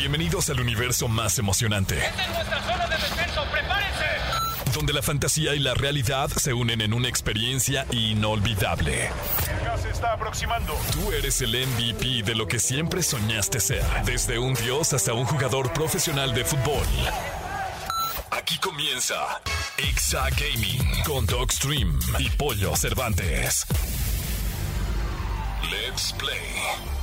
Bienvenidos al universo más emocionante. Esta es nuestra zona de descenso, prepárense. Donde la fantasía y la realidad se unen en una experiencia inolvidable. El gas se está aproximando. Tú eres el MVP de lo que siempre soñaste ser. Desde un dios hasta un jugador profesional de fútbol. Aquí comienza Exa Gaming con Dogstream y Pollo Cervantes. Let's play.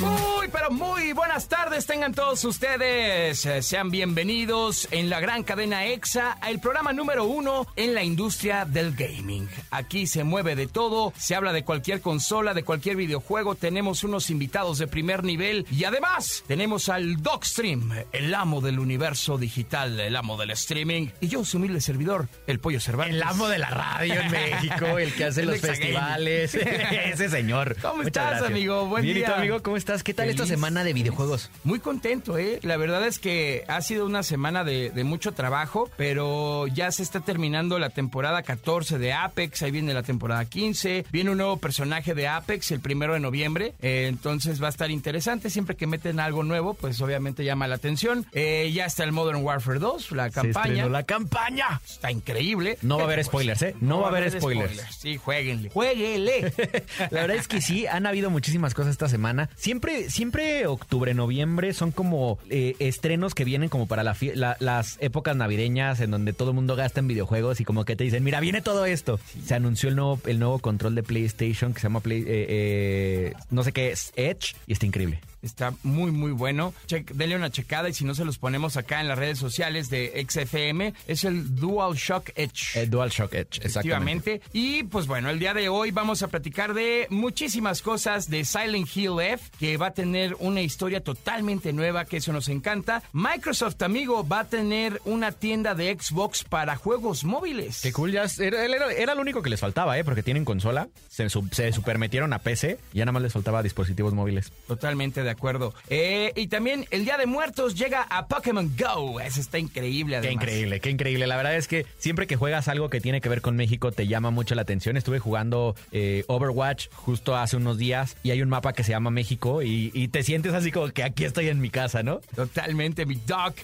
Muy, pero muy buenas tardes tengan todos ustedes. Eh, Sean bienvenidos en la gran cadena EXA, el programa número uno en la industria del gaming. Aquí se mueve de todo, se habla de cualquier consola, de cualquier videojuego. Tenemos unos invitados de primer nivel y además tenemos al Dogstream, el amo del universo digital, el amo del streaming. Y yo, su humilde servidor, el Pollo Cervantes. El amo de la radio en México, el que hace El los festivales. Ese señor. ¿Cómo Muchas estás, gracias. amigo? Buen Bien, ¿y tú, día. amigo? ¿Cómo estás? ¿Qué tal esta semana de videojuegos? Muy contento, ¿eh? La verdad es que ha sido una semana de, de mucho trabajo, pero ya se está terminando la temporada 14 de Apex, ahí viene la temporada 15, viene un nuevo personaje de Apex el primero de noviembre, eh, entonces va a estar interesante, siempre que meten algo nuevo, pues obviamente llama la atención. Eh, ya está el Modern Warfare 2, la Se campaña. estrenó la campaña. Está increíble. No va a haber Pues, spoilers, ¿eh? No va a haber spoilers. Sí, jueguenle. Jueguenle. La verdad es que sí, han habido muchísimas cosas esta semana. Siempre, siempre octubre, noviembre son como eh, estrenos que vienen como para la fie- la- las épocas navideñas en donde todo el mundo gasta en videojuegos y como que te dicen, mira, viene todo esto. Se anunció el nuevo, el nuevo control de PlayStation que se llama Play, eh, eh, no sé qué es, Edge, y está increíble. Está muy, muy bueno. Che- denle una checada y si no se los ponemos acá en las redes sociales de XFM, es el DualShock Edge. Eh, DualShock Edge, exactamente. Efectivamente. Y pues bueno, el día de hoy vamos a platicar de muchísimas cosas de Silent Hill F, que va a tener una historia totalmente nueva, que eso nos encanta. Microsoft, amigo, va a tener una tienda de Xbox para juegos móviles. Qué cool, ya era, era- era lo único que les faltaba, ¿eh? Porque tienen consola, se, su- se supermetieron a PC, ya nada más les faltaba dispositivos móviles. Totalmente de acuerdo. Eh, y también el Día de Muertos llega a Pokémon Go. Eso está increíble, Qué además. increíble, qué increíble. La verdad es que siempre que juegas algo que tiene que ver con México te llama mucho la atención. Estuve jugando eh, Overwatch justo hace unos días y hay un mapa que se llama México y, y te sientes así como que aquí estoy en mi casa, ¿no? Totalmente, mi Doc.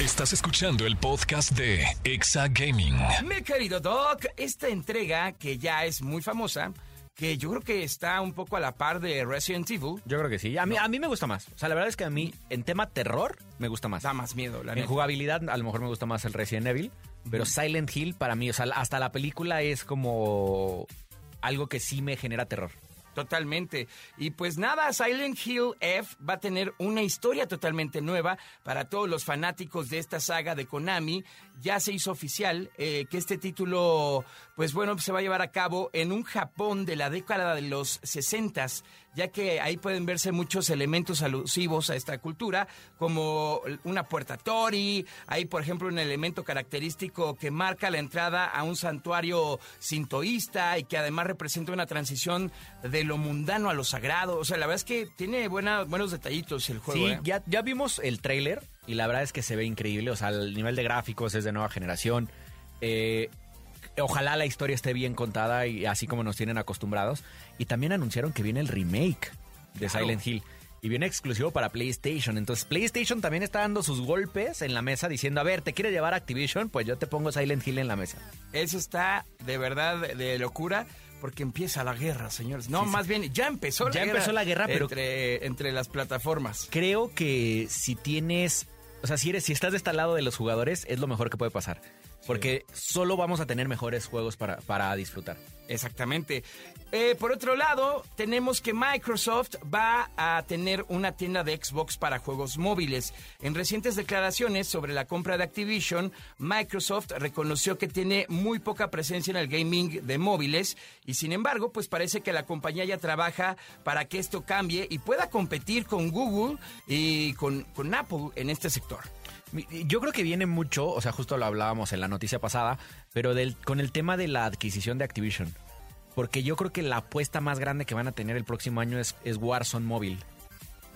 Estás escuchando el podcast de Exa Gaming. Mi querido Doc, esta entrega que ya es muy famosa, que yo creo que está un poco a la par de Resident Evil, Yo creo que sí. A mí, a mí me gusta más. O sea, la verdad es que a mí en tema terror me gusta más. da más miedo, la En neta. jugabilidad a lo mejor me gusta más el Resident Evil, pero Silent Hill para mí, o sea, hasta la película es como algo que sí me genera terror. Totalmente. Y pues nada, Silent Hill F va a tener una historia totalmente nueva para todos los fanáticos de esta saga de Konami. Ya se hizo oficial eh, que este título, pues bueno, se va a llevar a cabo en un Japón de la década de los 60 ya que ahí pueden verse muchos elementos alusivos a esta cultura, como una puerta tori, hay por ejemplo un elemento característico que marca la entrada a un santuario sintoísta y que además representa una transición de lo mundano a lo sagrado. O sea, la verdad es que tiene buena, buenos detallitos el juego. Sí, ¿eh? ya, ya vimos el tráiler y la verdad es que se ve increíble. O sea, el nivel de gráficos es de nueva generación. Eh, ojalá la historia esté bien contada y así como nos tienen acostumbrados. Y también anunciaron que viene el remake de Claro. Silent Hill. Y viene exclusivo para PlayStation. Entonces PlayStation también está dando sus golpes en la mesa diciendo, a ver, ¿te quiere llevar Activision? Pues yo te pongo Silent Hill en la mesa. Eso está de verdad de locura. Porque empieza la guerra, señores. No, Sí, sí. más bien, ya empezó la Ya guerra. empezó la guerra, pero- Entre, entre las plataformas. Creo que si tienes, o sea, si eres, si estás de este lado de los jugadores, es lo mejor que puede pasar. Porque solo vamos a tener mejores juegos para, para disfrutar. Exactamente. Eh, por otro lado, tenemos que Microsoft va a tener una tienda de Xbox para juegos móviles. En recientes declaraciones sobre la compra de Activision, Microsoft reconoció que tiene muy poca presencia en el gaming de móviles y sin embargo, pues parece que la compañía ya trabaja para que esto cambie y pueda competir con Google y con, con Apple en este sector. Yo creo que viene mucho, o sea, justo lo hablábamos en la noticia pasada, pero del, con el tema de la adquisición de Activision. Porque yo creo que la apuesta más grande que van a tener el próximo año es, es Warzone móvil.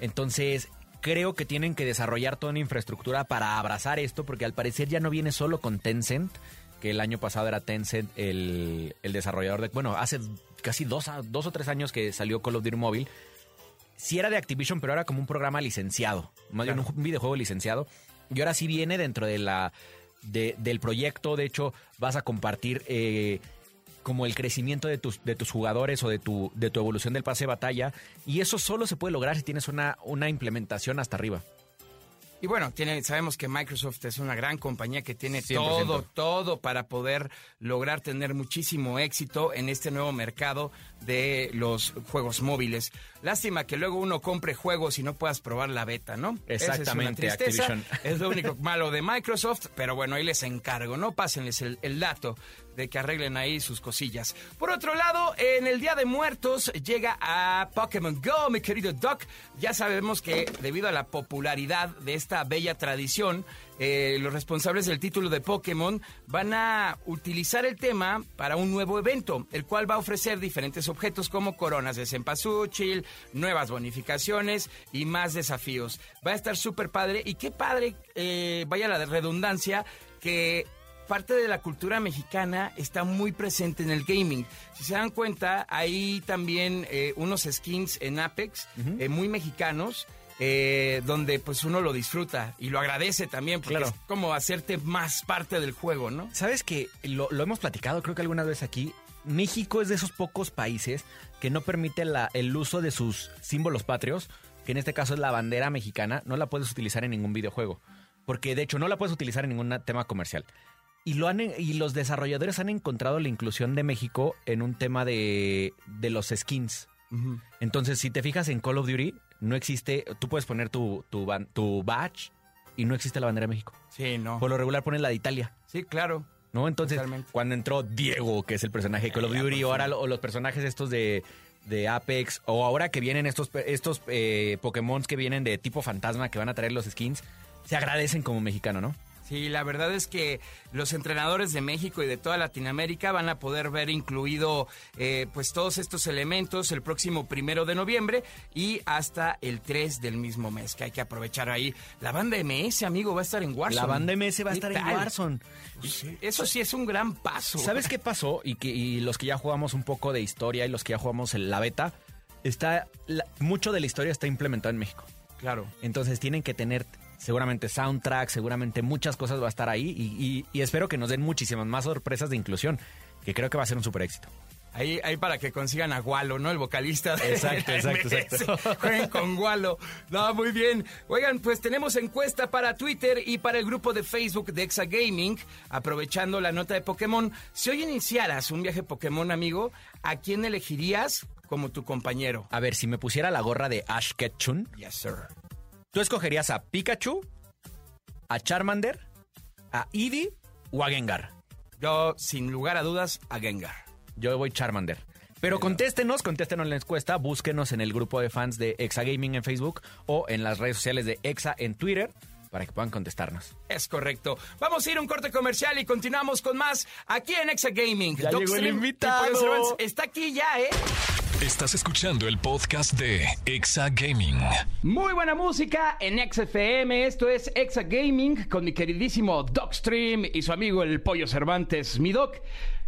Entonces, creo que tienen que desarrollar toda una infraestructura para abrazar esto, porque al parecer ya no viene solo con Tencent, que el año pasado era Tencent el, el desarrollador de... Bueno, hace casi dos, dos o tres años que salió Call of Duty móvil. sí era de Activision, pero era como un programa licenciado, más bien un videojuego licenciado. Y ahora sí viene dentro de la de- del proyecto. De hecho, vas a compartir eh, como el crecimiento de tus, de tus jugadores o de tu, de tu evolución del pase de batalla. Y eso solo se puede lograr si tienes una, una implementación hasta arriba. Y bueno, tiene, sabemos que Microsoft es una gran compañía que tiene 100%. todo, todo para poder lograr tener muchísimo éxito en este nuevo mercado de los juegos móviles. Lástima que luego uno compre juegos y no puedas probar la beta, ¿no? Esa Exactamente, es, una tristeza. Activision. Es lo único malo de Microsoft, pero bueno, ahí les encargo, ¿no? Pásenles el, el dato de que arreglen ahí sus cosillas. Por otro lado, en el Día de Muertos llega a Pokémon Go, mi querido Doc. Ya sabemos que debido a la popularidad de esta bella tradición, eh, los responsables del título de Pokémon van a utilizar el tema para un nuevo evento, el cual va a ofrecer diferentes objetos como coronas de cempasúchil, nuevas bonificaciones y más desafíos. Va a estar súper padre y qué padre, eh, vaya la redundancia, que parte de la cultura mexicana está muy presente en el gaming. Si se dan cuenta, hay también eh, unos skins en Apex eh, muy mexicanos. Eh, donde pues uno lo disfruta y lo agradece también porque Claro. es como hacerte más parte del juego, ¿no? ¿Sabes que lo, lo hemos platicado, creo que alguna vez aquí? México es de esos pocos países que no permite la- el uso de sus símbolos patrios, que en este caso es la bandera mexicana, no la puedes utilizar en ningún videojuego. Porque de hecho no la puedes utilizar en ningún tema comercial. Y, lo han, y los desarrolladores han encontrado la inclusión de México en un tema de, de los skins. Entonces, si te fijas en Call of Duty, no existe, tú puedes poner tu, tu, ban- tu badge y no existe la bandera de México. Sí, no. Por lo regular pones la de Italia. Sí, claro. ¿no? Entonces, Totalmente. cuando entró Diego, que es el personaje de Call of Ya, Duty, o ahora lo- o los personajes estos de, de Apex, o ahora que vienen estos, estos eh, Pokémon que vienen de tipo fantasma, que van a traer los skins, se agradecen como mexicano, ¿no? Sí, la verdad es que los entrenadores de México y de toda Latinoamérica van a poder ver incluido eh, pues todos estos elementos el próximo primero de noviembre y hasta el 3 del mismo mes, que hay que aprovechar ahí. La banda MS, amigo, va a estar en Warzone. La banda MS va a ¿Qué estar en? Warzone. Eso sí es un gran paso. ¿Sabes qué pasó? Y, que, y los que ya jugamos un poco de historia y los que ya jugamos en la beta, está la- mucho de la historia está implementado en México. Claro. Entonces tienen que tener seguramente soundtrack, seguramente muchas cosas va a estar ahí y, y- y espero que nos den muchísimas más sorpresas de inclusión, que creo que va a ser un super éxito. Ahí, ahí para que consigan a Gualo, ¿no? El vocalista de Exacto, la exacto, MS. exacto. Jueguen con Gualo. No, muy bien. Oigan, pues tenemos encuesta para Twitter y para el grupo de Facebook de Exa Gaming. Aprovechando la nota de Pokémon. Si hoy iniciaras un viaje Pokémon, amigo, ¿a quién elegirías como tu compañero? A ver, si me pusiera la gorra de Ash Ketchum, Yes, sir. ¿Tú escogerías a Pikachu, a Charmander, a Eevee o a Gengar? Yo, sin lugar a dudas, a Gengar. Yo voy Charmander. Pero contéstenos, contéstenos en la encuesta, búsquenos en el grupo de fans de Exa Gaming en Facebook o en las redes sociales de Exa en Twitter para que puedan contestarnos. Es correcto. Vamos a ir a un corte comercial y continuamos con más aquí en Exa Gaming. Ya llegó el invitado. Está aquí ya, ¿eh? Estás escuchando el podcast de Exa Gaming. Muy buena música en XFM. Esto es Exa Gaming con mi queridísimo Docstream y su amigo el Pollo Cervantes. Mi Doc,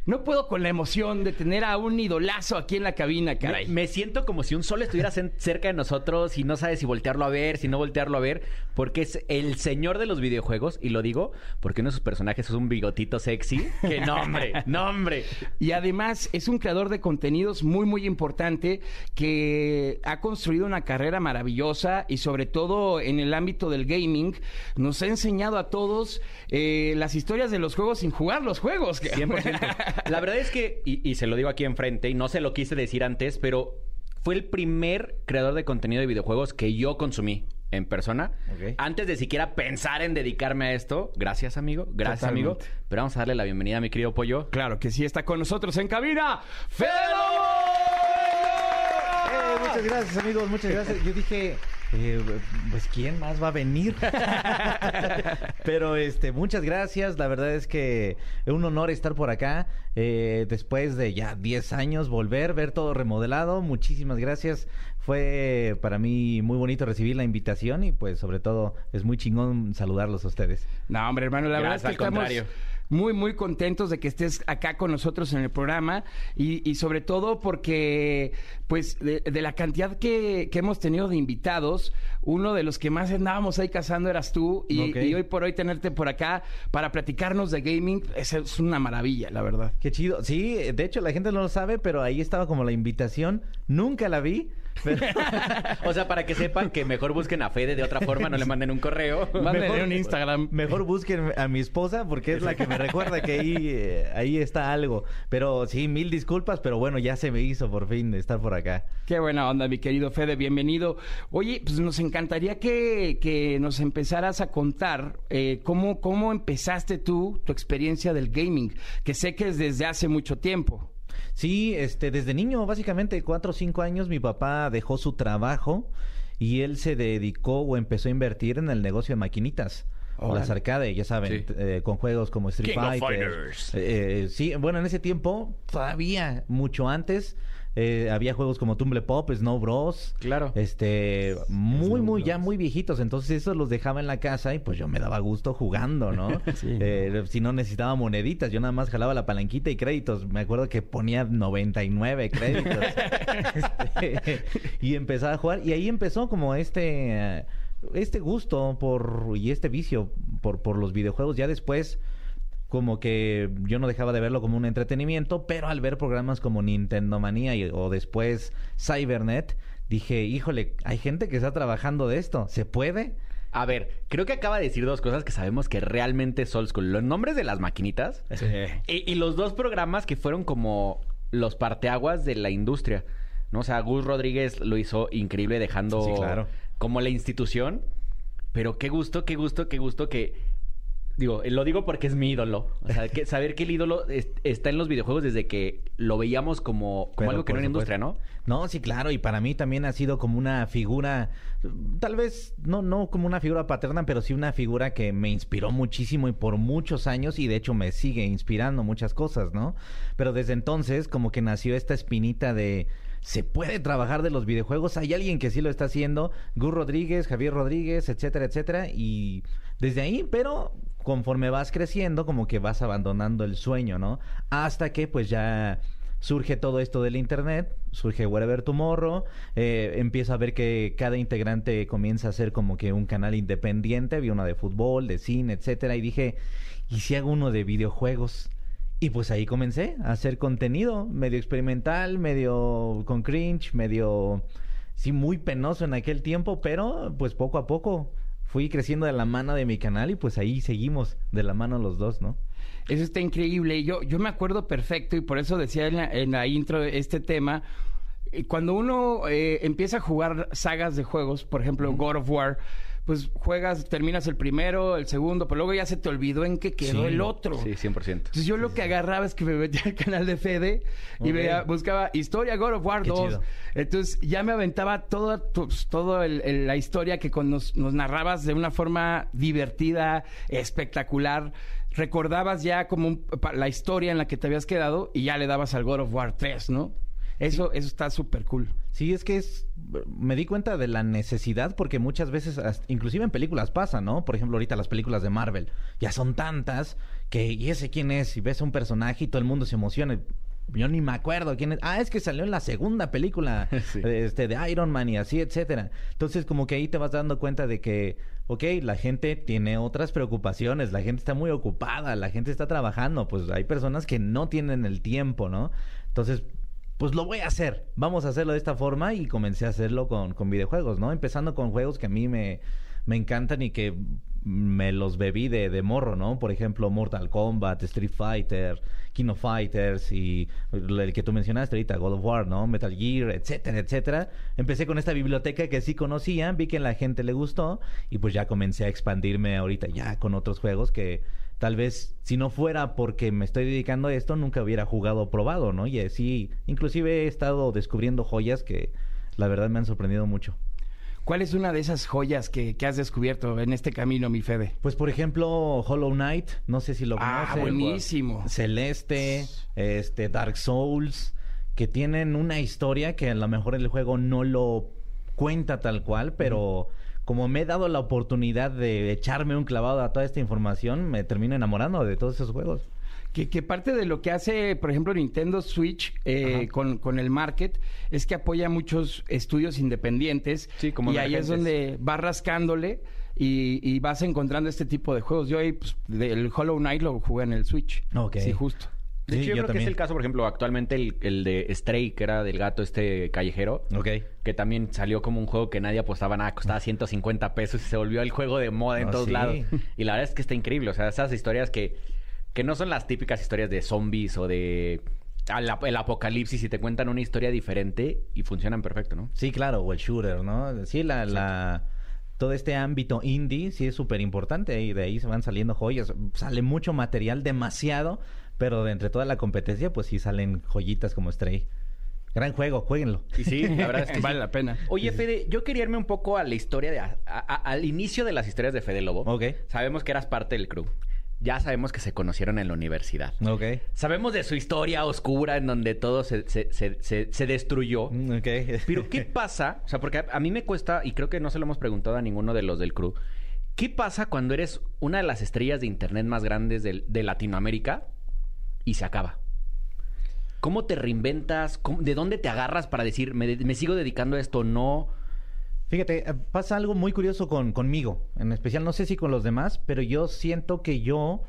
no puedo con la emoción de tener a un idolazo aquí en la cabina, caray. Me, me siento como si un sol estuviera cerca de nosotros y no sabes si voltearlo a ver, si no voltearlo a ver, porque es el señor de los videojuegos, y lo digo porque uno de sus personajes es un bigotito sexy. ¡Qué nombre! ¡Nombre! Y además es un creador de contenidos muy, muy importante que ha construido una carrera maravillosa y sobre todo en el ámbito del gaming nos ha enseñado a todos eh, las historias de los juegos sin jugar los juegos. 100%. La verdad es que, y, y se lo digo aquí enfrente, y no se lo quise decir antes, pero fue el primer creador de contenido de videojuegos que yo consumí en persona. Antes de siquiera pensar en dedicarme a esto. Gracias, amigo. Gracias, Totalmente. amigo. Pero vamos a darle la bienvenida a mi querido Pollo. Claro que sí, está con nosotros en cabina. ¡Fede Eh, muchas gracias, amigos, muchas gracias. Yo dije, eh, pues quién más va a venir. Pero este, muchas gracias. La verdad es que es un honor estar por acá. eh, después de ya 10 años, volver, ver todo remodelado. Muchísimas gracias. Fue para mí muy bonito recibir la invitación y pues sobre todo es muy chingón saludarlos a ustedes. No, hombre, hermano, la Gracias, verdad es que al estamos contrario. Muy, muy contentos de que estés acá con nosotros en el programa y, y sobre todo porque, pues, de, de la cantidad que, que hemos tenido de invitados, uno de los que más andábamos ahí cazando eras tú y hoy por hoy tenerte por acá para platicarnos de gaming es, es una maravilla, la verdad. Qué chido. Sí, de hecho la gente no lo sabe, pero ahí estaba como la invitación. Nunca la vi. Pero... O sea, para que sepan que mejor busquen a Fede de otra forma, no le manden un correo. Mándenle un Instagram. Mejor busquen a mi esposa porque es la que me recuerda que ahí, eh, ahí está algo. Pero sí, mil disculpas, pero bueno, ya se me hizo por fin estar por acá. Qué buena onda, mi querido Fede, bienvenido. Oye, pues nos encantaría que, que nos empezaras a contar eh, cómo, cómo empezaste tú tu experiencia del gaming, que sé que es desde hace mucho tiempo. Sí, este, desde niño, básicamente cuatro o cinco años, mi papá dejó su trabajo y él se dedicó o empezó a invertir en el negocio de maquinitas. O Órale. las arcades, ya saben, Sí. eh, con juegos como Street King of Fighter. Fighters. Eh, eh, sí, bueno, en ese tiempo, todavía mucho antes, eh, había juegos como Tumble Pop, Snow Bros. Claro. Este, muy, muy, ya muy viejitos. Entonces, esos los dejaba en la casa y pues yo me daba gusto jugando, ¿no? Eh, si no necesitaba moneditas, yo nada más jalaba la palanquita y créditos. Me acuerdo que ponía 99 créditos. Este, y empezaba a jugar. Y ahí empezó como este, eh, este gusto por, y este vicio por, por los videojuegos. Ya después como que yo no dejaba de verlo como un entretenimiento, pero al ver programas como Nintendo Manía y- o después Cybernet, dije, híjole, hay gente que está trabajando de esto, ¿se puede? A ver, creo que acaba de decir dos cosas que sabemos que realmente es old school. Los nombres de las maquinitas y, y los dos programas que fueron como los parteaguas de la industria. ¿no? O sea, Gus Rodríguez lo hizo increíble dejando Sí, claro. como la institución. Pero qué gusto, qué gusto, qué gusto que... Digo, lo digo porque es mi ídolo. O sea, que saber que el ídolo es- está en los videojuegos desde que lo veíamos como, como Pero, algo que no era industria, ¿no? No, sí, claro, y para mí también ha sido como una figura, tal vez no, no como una figura paterna, pero sí una figura que me inspiró muchísimo y por muchos años y de hecho me sigue inspirando muchas cosas, ¿no? Pero desde entonces como que nació esta espinita de... Se puede trabajar de los videojuegos, hay alguien que sí lo está haciendo, Gus Rodríguez, Javier Rodríguez, etcétera, etcétera, y desde ahí, pero conforme vas creciendo, como que vas abandonando el sueño, ¿no? Hasta que pues ya surge todo esto del internet, surge Wherever Tomorrow, eh, empiezo a ver que cada integrante comienza a hacer como que un canal independiente, había uno de fútbol, de cine, etcétera, y dije, ¿y si hago uno de videojuegos? Y pues ahí comencé a hacer contenido, medio experimental, medio con cringe, medio, sí, muy penoso en aquel tiempo, pero pues poco a poco fui creciendo de la mano de mi canal y pues ahí seguimos de la mano los dos, ¿no? Eso está increíble. Yo, yo me acuerdo perfecto y por eso decía en la, en la intro este tema. eh, Cuando uno eh, empieza a jugar sagas de juegos, por ejemplo, God of War, pues juegas, terminas el primero, el segundo, pero luego ya se te olvidó en qué quedó Sí, el otro. Sí, 100%. Entonces yo lo que agarraba es que me metía al canal de Fede y veía- buscaba historia God of War Qué 2. chido. Entonces ya me aventaba toda tu- todo el- el- la historia que con nos, nos narrabas de una forma divertida, espectacular. Recordabas ya como un- la historia en la que te habías quedado y ya le dabas al God of War 3, ¿no? Eso, eso está súper cool. Sí, es que es. Me di cuenta de la necesidad porque muchas veces, inclusive en películas pasa, ¿no? Por ejemplo, ahorita las películas de Marvel ya son tantas que, ¿y ese quién es? Y ves a un personaje y todo el mundo se emociona. Yo ni me acuerdo quién es. Ah, es que salió en la segunda película Sí. este, de Iron Man y así, etcétera. Entonces, como que ahí te vas dando cuenta de que, ok, la gente tiene otras preocupaciones, la gente está muy ocupada, la gente está trabajando, pues hay personas que no tienen el tiempo, ¿no? Entonces, pues lo voy a hacer. Vamos a hacerlo de esta forma y comencé a hacerlo con, con videojuegos, ¿no? Empezando con juegos que a mí me, me encantan y que me los bebí de, de morro, ¿no? Por ejemplo, Mortal Kombat, Street Fighter, King of Fighters y el que tú mencionaste ahorita, God of War, ¿no? Metal Gear, etcétera, etcétera. Empecé con esta biblioteca que sí conocía, vi que a la gente le gustó y pues ya comencé a expandirme ahorita ya con otros juegos que tal vez si no fuera porque me estoy dedicando a esto, nunca hubiera jugado o probado, ¿no? Y así, inclusive he estado descubriendo joyas que la verdad me han sorprendido mucho. ¿Cuál es una de esas joyas que, que has descubierto en este camino, mi Fede? Pues por ejemplo, Hollow Knight, no sé si lo Ah, conocen. buenísimo. Celeste, este Dark Souls, que tienen una historia que a lo mejor el juego no lo cuenta tal cual, pero como me he dado la oportunidad de echarme un clavado a toda esta información, me termino enamorando de todos esos juegos. Que, que parte de lo que hace, por ejemplo, Nintendo Switch eh, con, con el market es que apoya muchos estudios independientes. Sí, como Y ahí es donde vas rascándole y, y vas encontrando este tipo de juegos. Yo ahí, pues, el Hollow Knight lo jugué en el Switch. Ok. Sí, justo. De Sí, hecho, yo, yo creo que también. es el caso, por ejemplo, actualmente el, el de Stray, que era del gato este callejero. Ok. Que también salió como un juego que nadie apostaba nada, costaba 150 pesos y se volvió el juego de moda en Ah, todos sí. lados. Y la verdad es que está increíble. O sea, esas historias que, que no son las típicas historias de zombies o de el apocalipsis y te cuentan una historia diferente y funcionan perfecto, ¿no? Sí, claro, o el shooter, ¿no? Sí, la, la todo este ámbito indie sí es súper importante y de ahí se van saliendo joyas. Sale mucho material, demasiado, pero de entre toda la competencia, pues sí salen joyitas como Stray. Gran juego, jueguenlo. Y sí, la verdad es que Vale sí. la pena. Oye, Fede, yo quería irme un poco a la historia de... a- a- al inicio de las historias de Fede Lobo. Ok. Sabemos que eras parte del crew. Ya sabemos que se conocieron en la universidad. Ok. Sabemos de su historia oscura en donde todo se, se- se- se- se destruyó. Mm, Ok. Pero, ¿qué pasa? O sea, porque a, a mí me cuesta, y creo que no se lo hemos preguntado a ninguno de los del crew, ¿qué pasa cuando eres una de las estrellas de internet más grandes de, Latinoamérica y se acaba? ¿Cómo te reinventas? ¿Cómo- ¿De dónde te agarras para decir, me, sigo dedicando a esto no? Fíjate, eh, pasa algo muy curioso con, conmigo, en especial, no sé si con los demás, pero yo siento que yo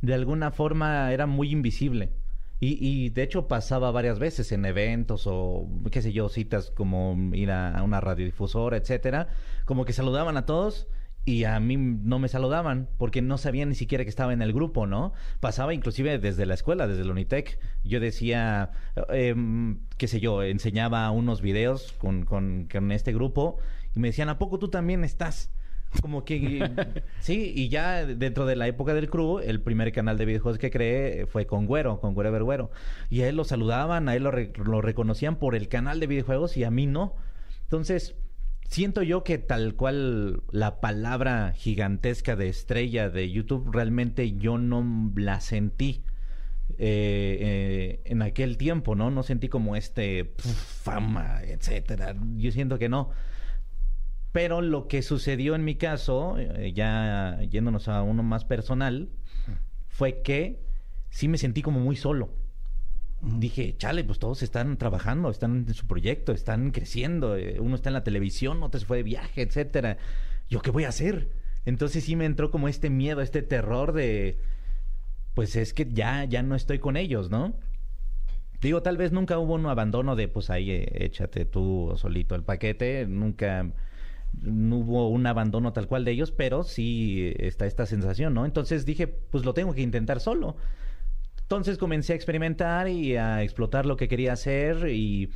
de alguna forma era muy invisible. Y, y de hecho pasaba varias veces en eventos o qué sé yo, citas como ir a una radiodifusora, etcétera, como que saludaban a todos y a mí no me saludaban porque no sabían ni siquiera que estaba en el grupo, ¿no? Pasaba inclusive desde la escuela, desde la Unitec. Yo decía, eh, qué sé yo, enseñaba unos videos con, con, con este grupo y me decían, ¿a poco tú también estás? Como que sí, y ya dentro de la época del crew, el primer canal de videojuegos que creé fue con Güero, con Güero Güero. Y a él lo saludaban, a él lo, re- lo reconocían por el canal de videojuegos y a mí no. Entonces, siento yo que tal cual la palabra gigantesca de estrella de YouTube, realmente yo no la sentí. eh, eh, en aquel tiempo, ¿no? No sentí como este fama, etcétera. Yo siento que no. Pero lo que sucedió en mi caso, eh, ya yéndonos a uno más personal, fue que sí me sentí como muy solo. Dije, chale, pues todos están trabajando, están en su proyecto, están creciendo, eh, uno está en la televisión, otro se fue de viaje, etcétera. ¿Yo qué voy a hacer? Entonces sí me entró como este miedo, este terror de, pues es que ya, ya no estoy con ellos, ¿no? Digo, tal vez nunca hubo un abandono de, pues ahí eh, échate tú solito el paquete, nunca hubo un abandono tal cual de ellos, pero sí está esta sensación, ¿no? Entonces dije, pues lo tengo que intentar solo. Entonces comencé a experimentar y a explotar lo que quería hacer y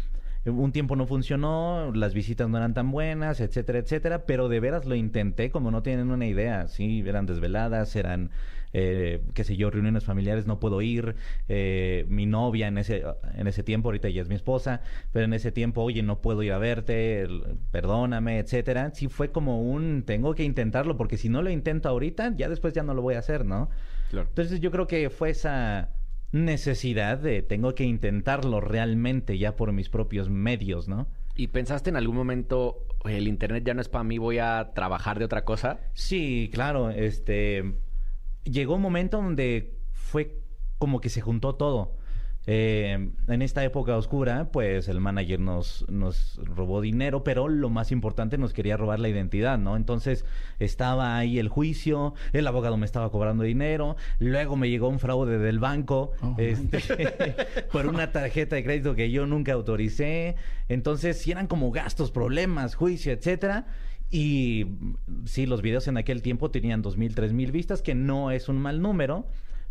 un tiempo no funcionó, las visitas no eran tan buenas, etcétera, etcétera, pero de veras lo intenté como no tienen una idea, sí, eran desveladas, eran, eh, qué sé yo, reuniones familiares, no puedo ir, eh, mi novia en ese, en ese tiempo, ahorita ya es mi esposa, pero en ese tiempo, oye, no puedo ir a verte, perdóname, etcétera, sí fue como un, tengo que intentarlo, porque si no lo intento ahorita, ya después ya no lo voy a hacer, ¿no? Claro. Entonces yo creo que fue esa necesidad de tengo que intentarlo realmente ya por mis propios medios, ¿no? ¿Y pensaste en algún momento, "Oye, el internet ya no es para mí, voy a trabajar de otra cosa? Sí, claro, este llegó un momento donde fue como que se juntó todo. Eh, en esta época oscura, pues el manager nos, nos robó dinero, pero lo más importante nos quería robar la identidad, ¿no? Entonces estaba ahí el juicio, el abogado me estaba cobrando dinero, luego me llegó un fraude del banco, este, por una tarjeta de crédito que yo nunca autoricé. Entonces, sí eran como gastos, problemas, juicio, etcétera. Y sí, los videos en aquel tiempo tenían dos mil, tres mil vistas, que no es un mal número,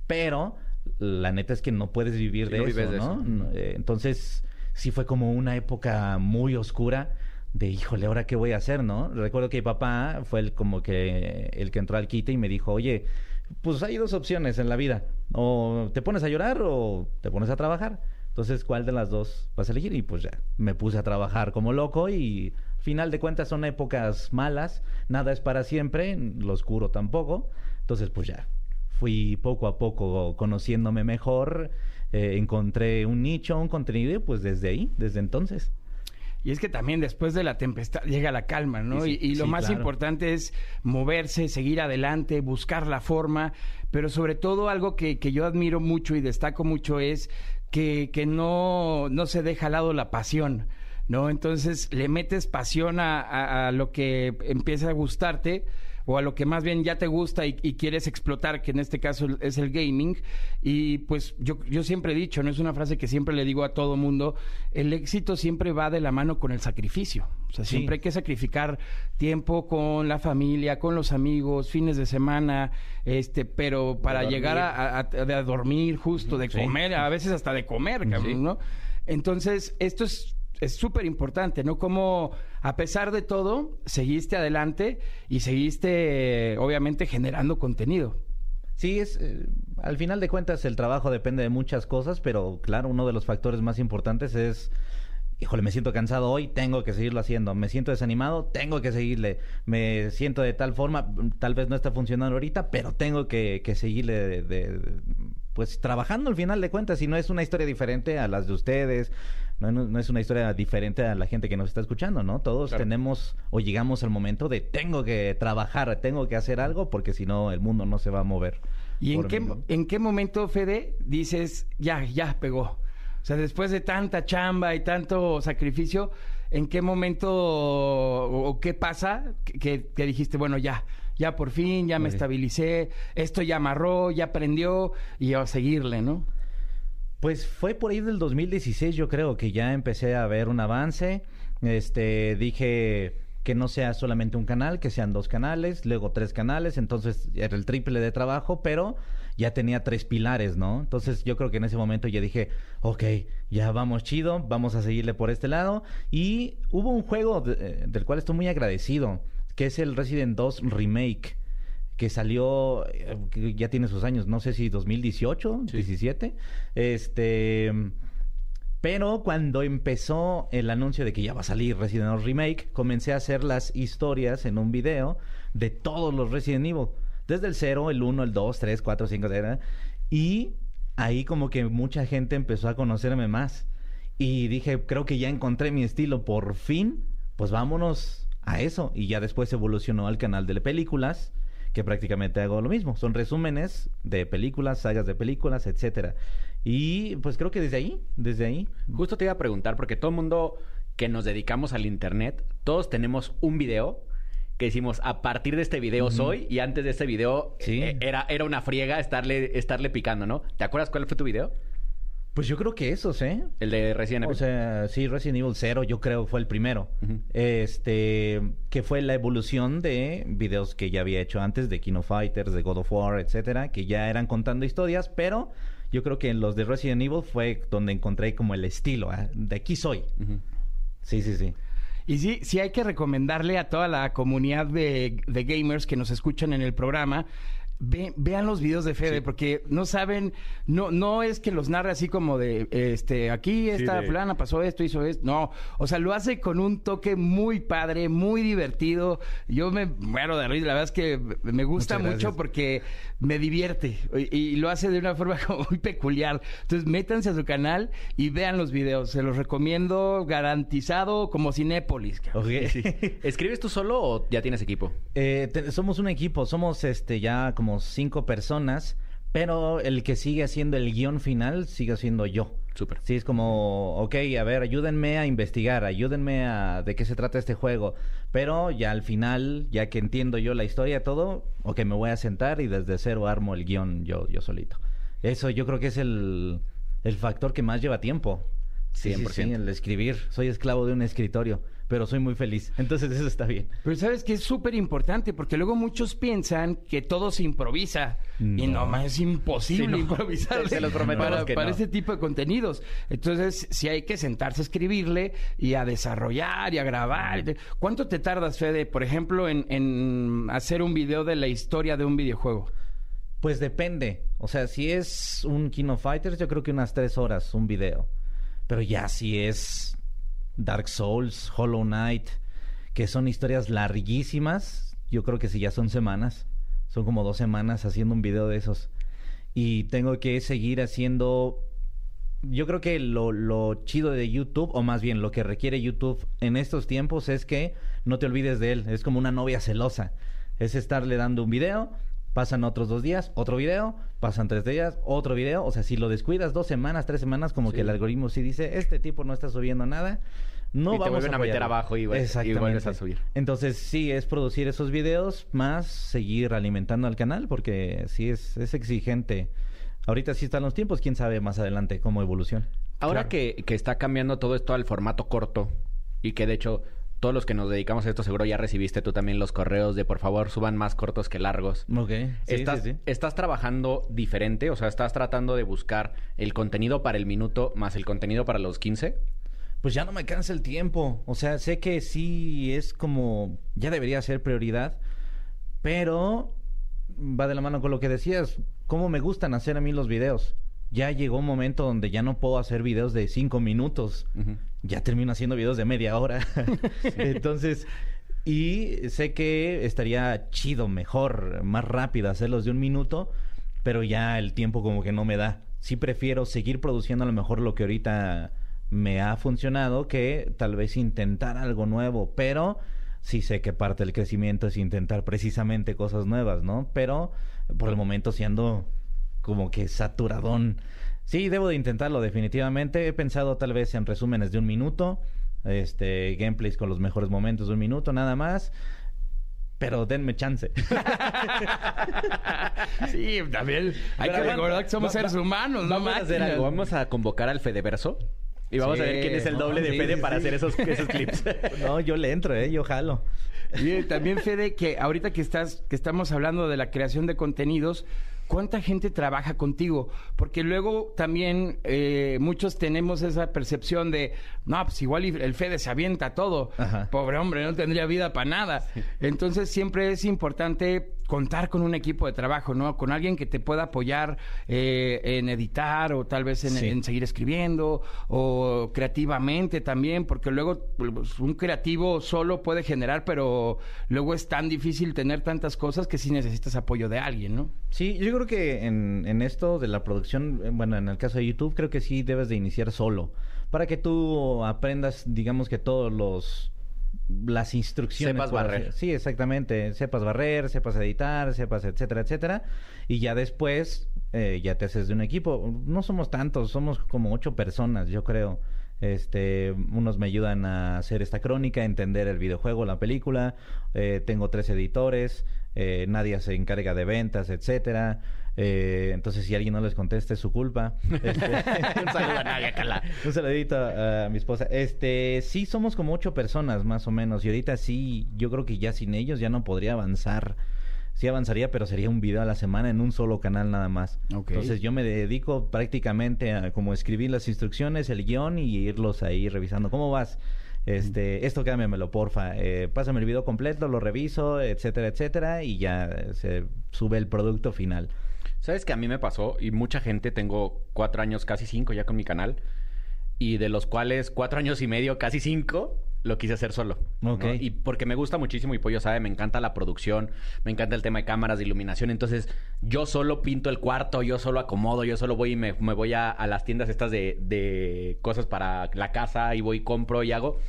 pero la neta es que no puedes vivir de no eso, vives de ¿no? eso. No, eh, Entonces, sí fue como una época muy oscura de, híjole, ¿ahora qué voy a hacer, no? Recuerdo que mi papá fue el como que el que entró al quite y me dijo, oye, pues hay dos opciones en la vida. O te pones a llorar o te pones a trabajar. Entonces, ¿cuál de las dos vas a elegir? Y pues ya, me puse a trabajar como loco y al final de cuentas son épocas malas, nada es para siempre, lo oscuro tampoco. Entonces, pues ya, fui poco a poco conociéndome mejor, eh, encontré un nicho, un contenido y pues desde ahí, desde entonces. Y es que también después de la tempestad llega la calma, ¿no? y, y lo sí, más claro. importante es moverse, seguir adelante, buscar la forma, pero sobre todo algo que, que yo admiro mucho y destaco mucho es que, que no, no se deja al lado la pasión, ¿no? Entonces le metes pasión a, a- a lo que empieza a gustarte o a lo que más bien ya te gusta y, y quieres explotar, que en este caso es el gaming. Y pues yo, yo siempre he dicho, no es una frase que siempre le digo a todo mundo, el éxito siempre va de la mano con el sacrificio. O sea, Sí. siempre hay que sacrificar tiempo con la familia, con los amigos, fines de semana, este, pero para llegar a, a- dormir justo, de Sí. comer, a veces hasta de comer, cabrón, ¿no? Entonces, esto es es súper importante, ¿no? Como a pesar de todo, seguiste adelante y seguiste, eh, obviamente, generando contenido. Sí, es eh, al final de cuentas el trabajo depende de muchas cosas, pero claro, uno de los factores más importantes es, híjole, me siento cansado hoy, tengo que seguirlo haciendo, me siento desanimado, tengo que seguirle, me siento de tal forma, tal vez no está funcionando ahorita, pero tengo que, que seguirle, de, pues trabajando al final de cuentas, y no es una historia diferente a las de ustedes, no, no- es una historia diferente a la gente que nos está escuchando, ¿no? Todos tenemos o llegamos al momento de tengo que trabajar, tengo que hacer algo, porque si no el mundo no se va a mover. ¿Y en qué, en qué momento, Fede, dices, ya, ya pegó? O sea, después de tanta chamba y tanto sacrificio, ¿en qué momento o, o qué pasa que, dijiste, bueno, ya, ya por fin, ya me estabilicé, esto ya amarró, ya aprendió y a seguirle, ¿no? Pues fue por ahí del 2016, yo creo que ya empecé a ver un avance. Este, dije que no sea solamente un canal, que sean dos canales, luego tres canales, entonces era el triple de trabajo, pero ya tenía tres pilares, ¿no? Entonces yo creo que en ese momento ya dije, ok, ya vamos chido, vamos a seguirle por este lado. Y hubo un juego de- eh, del cual estoy muy agradecido, que es el Resident 2 Remake que salió, eh, que ya tiene sus años, no sé si 2018, 17. Este. Pero cuando empezó el anuncio de que ya va a salir Resident Evil Remake, comencé a hacer las historias en un video de todos los Resident Evil. Desde el 0, el 1, el 2, 3, 4, 5, etc. Y ahí como que mucha gente empezó a conocerme más. Y dije, creo que ya encontré mi estilo por fin. Pues vámonos a eso. Y ya después evolucionó al canal de películas, que prácticamente hago lo mismo. Son resúmenes de películas, sagas de películas, etcétera. Y pues creo que desde ahí, desde ahí. Justo te iba a preguntar, porque todo el mundo que nos dedicamos al internet, todos tenemos un video que decimos, a partir de este video soy, y antes de este video Sí. eh, era, era una friega estarle, estarle picando, ¿no? ¿Te acuerdas cuál fue tu video? Pues yo creo que esos, ¿eh? El de Resident Evil. O sea, sí, Resident Evil 0 yo creo fue el primero. Este, que fue la evolución de videos que ya había hecho antes de Kino Fighters, de God of War, etcétera, que ya eran contando historias, pero yo creo que en los de Resident Evil fue donde encontré como el estilo, ¿ah? de aquí soy. Sí, sí, sí. Y sí, sí hay que recomendarle a toda la comunidad de, de gamers que nos escuchan en el programa. Ve- vean los videos de Fede, porque no saben, no, no es que los narre así como de este, aquí esta de- fulana pasó esto, hizo esto. No, o sea, lo hace con un toque muy padre, muy divertido. Yo me muero de risa, la verdad es que me gusta mucho porque me divierte y, y lo hace de una forma como muy peculiar. Entonces, métanse a su canal y vean los videos. Se los recomiendo garantizado como Cinépolis. cabrón. Ok. ¿Escribes tú solo o ya tienes equipo? Eh, te- somos un equipo, somos este ya como cinco personas, pero el que sigue haciendo el guion final sigue siendo yo. Súper. Sí, es como, ok, a ver, ayúdenme a investigar, ayúdenme a de qué se trata este juego. Pero ya al final, ya que entiendo yo la historia, todo, ok, me voy a sentar y desde cero armo el guion yo, yo solito. Eso yo creo que es el, el factor que más lleva tiempo. Sí, sí, 100%. sí, el escribir. Soy esclavo de un escritorio, pero soy muy feliz. Entonces eso está bien. Pero sabes que es súper importante porque luego muchos piensan que todo se improvisa y No. es imposible Sí, no. improvisar Se los para, que para no. este tipo de contenidos. Entonces, sí hay que sentarse a escribirle y a desarrollar y a grabar. ¿Cuánto te tardas, Fede, por ejemplo, en, en hacer un video de la historia de un videojuego? Pues depende. O sea, si es un Kino Fighters, yo creo que unas tres horas un video. Pero ya si es Dark Souls, Hollow Knight, que son historias larguísimas, yo creo que si ya son semanas. Son como dos semanas haciendo un video de esos. Y tengo que seguir haciendo yo creo que lo, lo chido de YouTube, o más bien lo que requiere YouTube en estos tiempos es que no te olvides de él. Es como una novia celosa. Es estarle dando un video, pasan otros dos días, otro video, pasan tres días, otro video. O sea, si lo descuidas dos semanas, tres semanas, como que el algoritmo sí dice, este tipo no está subiendo nada. No Y te vamos vuelven a meter apoyarlo". abajo y vuel- y vuelves a subir. Entonces, sí, es producir esos videos, más seguir alimentando al canal, porque sí es, es exigente. Ahorita sí están los tiempos, quién sabe más adelante cómo evoluciona. Ahora que, que está cambiando todo esto al formato corto y que de hecho todos los que nos dedicamos a esto seguro ya recibiste tú también los correos de por favor suban más cortos que largos. Ok, sí, estás, sí, sí. estás trabajando diferente, o sea, estás tratando de buscar el contenido para el minuto más el contenido para los 15. Pues ya no me cansa el tiempo. O sea, sé que sí es como. Ya debería ser prioridad. Pero va de la mano con lo que decías. ¿Cómo me gustan hacer a mí los videos? Ya llegó un momento donde ya no puedo hacer videos de cinco minutos. Ya termino haciendo videos de media hora. Entonces. Y sé que estaría chido, mejor, más rápido hacerlos de un minuto, pero ya el tiempo como que no me da. Sí prefiero seguir produciendo a lo mejor lo que ahorita me ha funcionado que tal vez intentar algo nuevo, pero sí sé que parte del crecimiento es intentar precisamente cosas nuevas, ¿no? Pero por el momento sí ando como que saturadón. Sí, debo de intentarlo definitivamente. He pensado tal vez en resúmenes de un minuto, este, gameplays con los mejores momentos de un minuto, nada más. Pero denme chance. Sí, también hay que recordar que somos va- seres va- humanos, no Vamos a hacer algo. Vamos a convocar al Fedeverso y vamos Sí, a ver quién es el no, doble de Fede sí, para sí. hacer esos, esos clips. no, yo le entro, ¿eh? Yo jalo. Y también, Fede, que ahorita que estás, que estamos hablando de la creación de contenidos, ¿cuánta gente trabaja contigo? Porque luego también eh, muchos tenemos esa percepción de, no, pues igual el Fede se avienta todo. Ajá. Pobre hombre, no tendría vida para nada. Entonces siempre es importante contar con un equipo de trabajo, ¿no? Con alguien que te pueda apoyar eh, en editar o tal vez en, Sí. en seguir escribiendo o creativamente también, porque luego pues, un creativo solo puede generar, pero luego es tan difícil tener tantas cosas que sí necesitas apoyo de alguien, ¿no? Sí, yo creo que en, en esto de la producción, eh, bueno, en el caso de YouTube, creo que sí debes de iniciar solo. Para que tú aprendas, digamos que todos los las instrucciones. Sepas barrer. Sí, exactamente. Sepas barrer, sepas editar, sepas etcétera, etcétera. Y ya después eh, ya te haces de un equipo. No somos tantos, somos como ocho personas, yo creo. Este, unos me ayudan a hacer esta crónica, entender el videojuego, la película. Eh, tengo tres editores. Eh, Nadia se encarga de ventas, etcétera. Eh, entonces, si alguien no les contesta, es su culpa. Este, Un saludo a Nadia Cala. un saludito a, a mi esposa. Este, sí somos como ocho personas más o menos. Y ahorita sí, yo creo que ya sin ellos ya no podría avanzar. Sí avanzaría, pero sería un video a la semana en un solo canal nada más. Entonces yo me dedico prácticamente a como escribir las instrucciones, el guion y irlos ahí revisando. ¿Cómo vas? Este, esto cámbiamelo, porfa. Eh, pásame el video completo, lo reviso, etcétera, etcétera, y ya se sube el producto final. ¿Sabes que a mí me pasó? Y mucha gente, tengo cuatro años, casi cinco ya con mi canal. Y de los cuales cuatro años y medio, casi cinco, lo quise hacer solo. ¿no? Ok. Y porque me gusta muchísimo y Pollo sabe, me encanta la producción, me encanta el tema de cámaras, de iluminación. Entonces, yo solo pinto el cuarto, yo solo acomodo, yo solo voy y me, me voy a, a las tiendas estas de, de cosas para la casa y voy, compro y hago.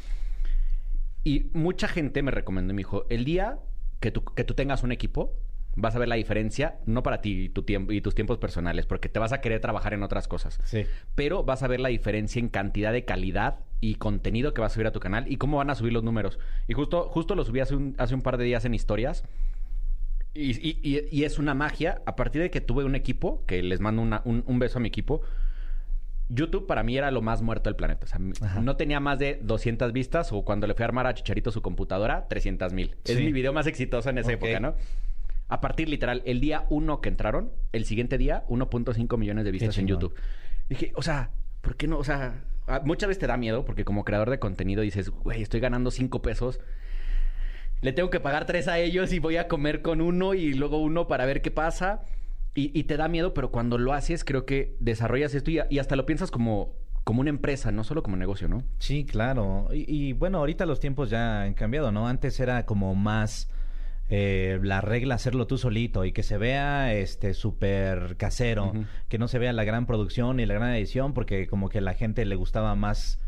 Y mucha gente me recomendó y me dijo, el día que tú, que tú tengas un equipo, vas a ver la diferencia, no para ti y, tu tiempo, y tus tiempos personales, porque te vas a querer trabajar en otras cosas. Sí. Pero vas a ver la diferencia en cantidad de calidad y contenido que vas a subir a tu canal y cómo van a subir los números. Y justo, justo lo subí hace un, hace un par de días en historias. Y, y- es una magia. A partir de que tuve un equipo, que les mando una- un, un beso a mi equipo, YouTube para mí era lo más muerto del planeta. O sea, Ajá. no tenía más de 200 vistas o cuando le fui a armar a Chicharito su computadora, 300 mil. Es mi video más exitoso en esa época, ¿no? A partir literal, el día uno que entraron, el siguiente día, 1.5 millones de vistas en. YouTube. Dije, o sea, ¿por qué no? O sea, muchas veces te da miedo porque como creador de contenido dices, güey, estoy ganando 5 pesos. Le tengo que pagar tres a ellos y voy a comer con uno y luego uno para ver qué pasa. Y, y te da miedo, pero cuando lo haces, creo que desarrollas esto y, y hasta lo piensas como, como una empresa, no solo como negocio, ¿no? Sí, claro. Y, y, bueno, ahorita los tiempos ya han cambiado, ¿no? Antes era como más eh, la regla hacerlo tú solito y que se vea este súper casero, que no se vea la gran producción y la gran edición, porque como que a la gente le gustaba más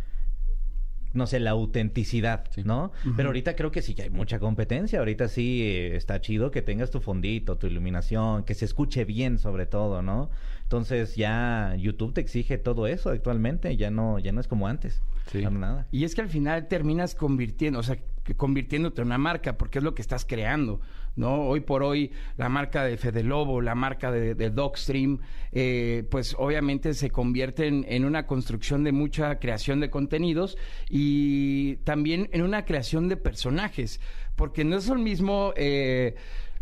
no sé, la autenticidad, ¿no? Pero ahorita creo que sí que hay mucha competencia. Ahorita sí eh, está chido que tengas tu fondito, tu iluminación, que se escuche bien sobre todo, ¿no? Entonces ya YouTube te exige todo eso actualmente, ya no, ya no es como antes. Sí. Nada. Y es que al final terminas convirtiendo, o sea, convirtiéndote en una marca, porque es lo que estás creando, ¿no? Hoy por hoy, la marca de Fede Lobo, la marca de, de Dogstream, eh, pues obviamente se convierten en una construcción de mucha creación de contenidos y también en una creación de personajes, porque no es lo mismo... Eh,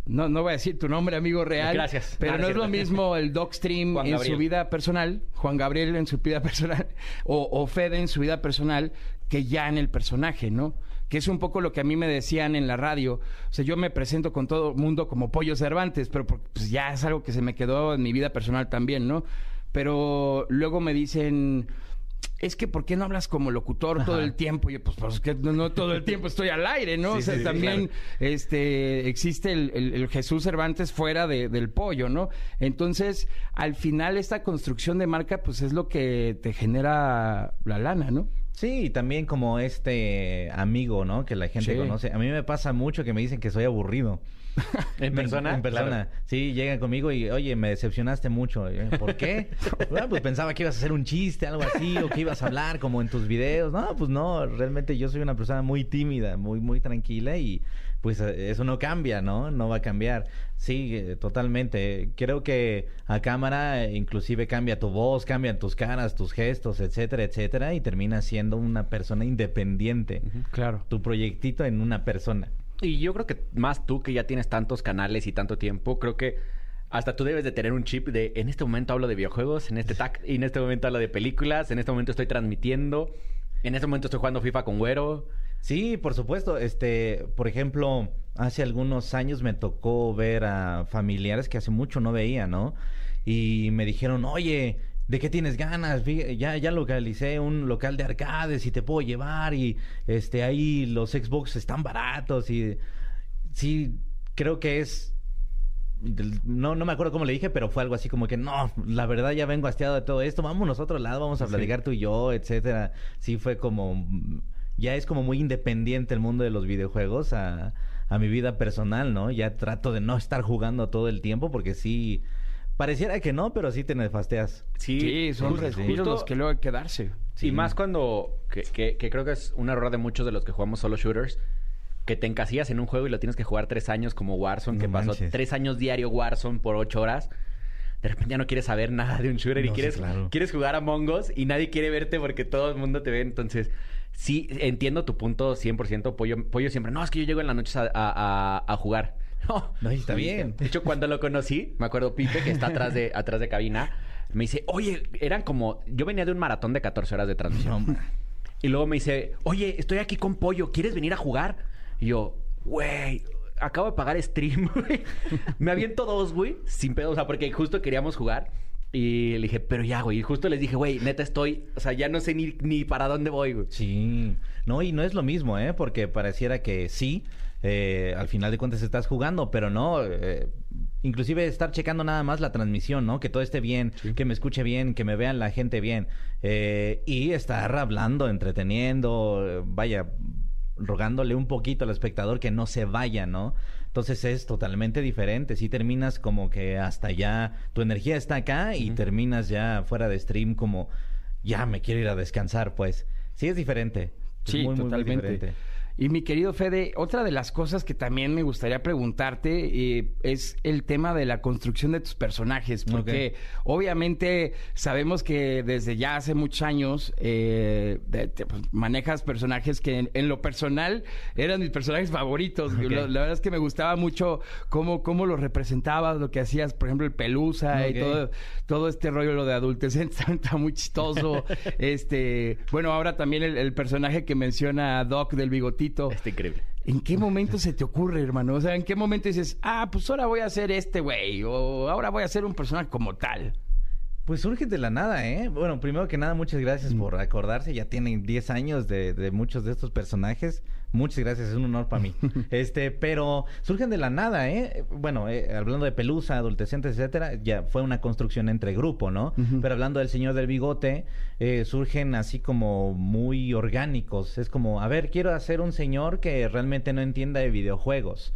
no, no voy a decir tu nombre, amigo real. Gracias. Pero Ah, no es lo mismo el Dogstream en su vida personal, Juan Gabriel en su vida personal, o, o Fede en su vida personal, que ya en el personaje, ¿no? Que es un poco lo que a mí me decían en la radio. O sea, yo me presento con todo el mundo como Pollo Cervantes, pero pues ya es algo que se me quedó en mi vida personal también, ¿no? Pero luego me dicen, es que ¿por qué no hablas como locutor todo el tiempo? Y yo, pues, pues que no, no todo el tiempo estoy al aire, ¿no? Sí, o sea, sí, también este existe el, el- el Jesús Cervantes fuera de- del pollo, ¿no? Entonces, al final esta construcción de marca, pues es lo que te genera la lana, ¿no? Sí, también como este amigo, ¿no? Que la gente Sí. conoce. A mí me pasa mucho que me dicen que soy aburrido. ¿En persona? En persona. Claro. Sí, llegan conmigo y, oye, me decepcionaste mucho. Yo, ¿Por qué? bueno, pues pensaba que ibas a hacer un chiste, algo así, o que ibas a hablar como en tus videos. No, pues no, realmente yo soy una persona muy tímida, muy, muy tranquila y pues eh, eso no cambia, ¿no? No va a cambiar. Sí, eh, totalmente. Creo que a cámara eh, inclusive cambia tu voz, cambian tus caras, tus gestos, etcétera, etcétera, y terminas siendo una persona independiente. Claro. Tu proyectito en una persona. Y yo creo que más tú que ya tienes tantos canales y tanto tiempo, creo que hasta tú debes de tener un chip de en este momento hablo de videojuegos, en este tac, y en este momento hablo de películas, en este momento estoy transmitiendo, en este momento estoy jugando FIFA con Güero. Sí, por supuesto. Este, por ejemplo, hace algunos años me tocó ver a familiares que hace mucho no veía, ¿no? Y me dijeron, oye, ¿de qué tienes ganas? Ya, ya localicé un local de arcades y te puedo llevar y este ahí los Xbox están baratos y sí creo que es no, no me acuerdo cómo le dije, pero fue algo así como que no, la verdad ya vengo hastiado de todo esto, vamos a otro lado, vamos a platicar tú y yo, etcétera. Sí fue como ya es como muy independiente el mundo de los videojuegos a, a mi vida personal, ¿no? Ya trato de no estar jugando todo el tiempo porque sí pareciera que no, pero sí te nefasteas. Sí, son justo, los que luego hay que darse. Y más cuando, que, que- que creo que es un error de muchos de los que jugamos solo shooters, que te encasillas en un juego y lo tienes que jugar tres años como Warzone, No que pasó manches. tres años diario Warzone por ocho horas. De repente ya no quieres saber nada de un shooter y sí, quieres, claro. quieres jugar a Mongos y nadie quiere verte porque todo el mundo te ve. Entonces, sí, entiendo tu punto 100%. Pollo, Pollo siempre, no, es que yo llego en la noche a, a- a- a jugar. No, No, está bien. De hecho, cuando lo conocí, me acuerdo Pipe, que está atrás de, atrás de cabina, me dice, oye, eran como... Yo venía de un maratón de 14 horas de transmisión. y luego me dice, oye, estoy aquí con Pollo, ¿quieres venir a jugar? Y yo, güey, acabo de pagar stream, güey. me aviento dos, güey, sin pedo, o sea, porque justo queríamos jugar. Y le dije, pero ya, güey. Y justo les dije, güey, neta estoy... O sea, ya no sé ni, ni para dónde voy, güey. Sí, no, y no es lo mismo, ¿eh? Porque pareciera que sí, eh, al final de cuentas estás jugando, pero no, eh, inclusive estar checando nada más la transmisión, ¿no? Que todo esté bien, que me escuche bien, que me vean la gente bien, eh, y estar hablando, entreteniendo, vaya, rogándole un poquito al espectador que no se vaya, ¿no? Entonces es totalmente diferente. Si terminas como que hasta ya tu energía está acá y terminas ya fuera de stream como ya me quiero ir a descansar, pues. Sí es diferente. Es Sí, muy, muy, muy totalmente. diferente. Y mi querido Fede, otra de las cosas que también me gustaría preguntarte eh, es el tema de la construcción de tus personajes, porque obviamente sabemos que desde ya hace muchos años eh, de- pues, manejas personajes que en, en lo personal eran mis personajes favoritos. La, la verdad es que me gustaba mucho cómo, cómo los representabas, lo que hacías, por ejemplo, el Pelusa y todo, todo este rollo lo de adultecente está, está muy chistoso. este, bueno, ahora también el, el personaje que menciona Doc del Está increíble. ¿En qué momento se te ocurre, hermano? O sea, ¿en qué momento dices, ah, pues ahora voy a ser este güey? O ahora voy a ser un personaje como tal. Pues surge de la nada, ¿eh? Bueno, primero que nada, muchas gracias por acordarse. Ya tienen 10 años de, de muchos de estos personajes. Muchas gracias, es un honor para mí. este, pero surgen de la nada, ¿eh? Bueno, eh, hablando de pelusa, adolescentes, etcétera, ya fue una construcción entre grupo, ¿no? Pero hablando del señor del bigote, eh, surgen así como muy orgánicos. Es como, a ver, quiero hacer un señor que realmente no entienda de videojuegos.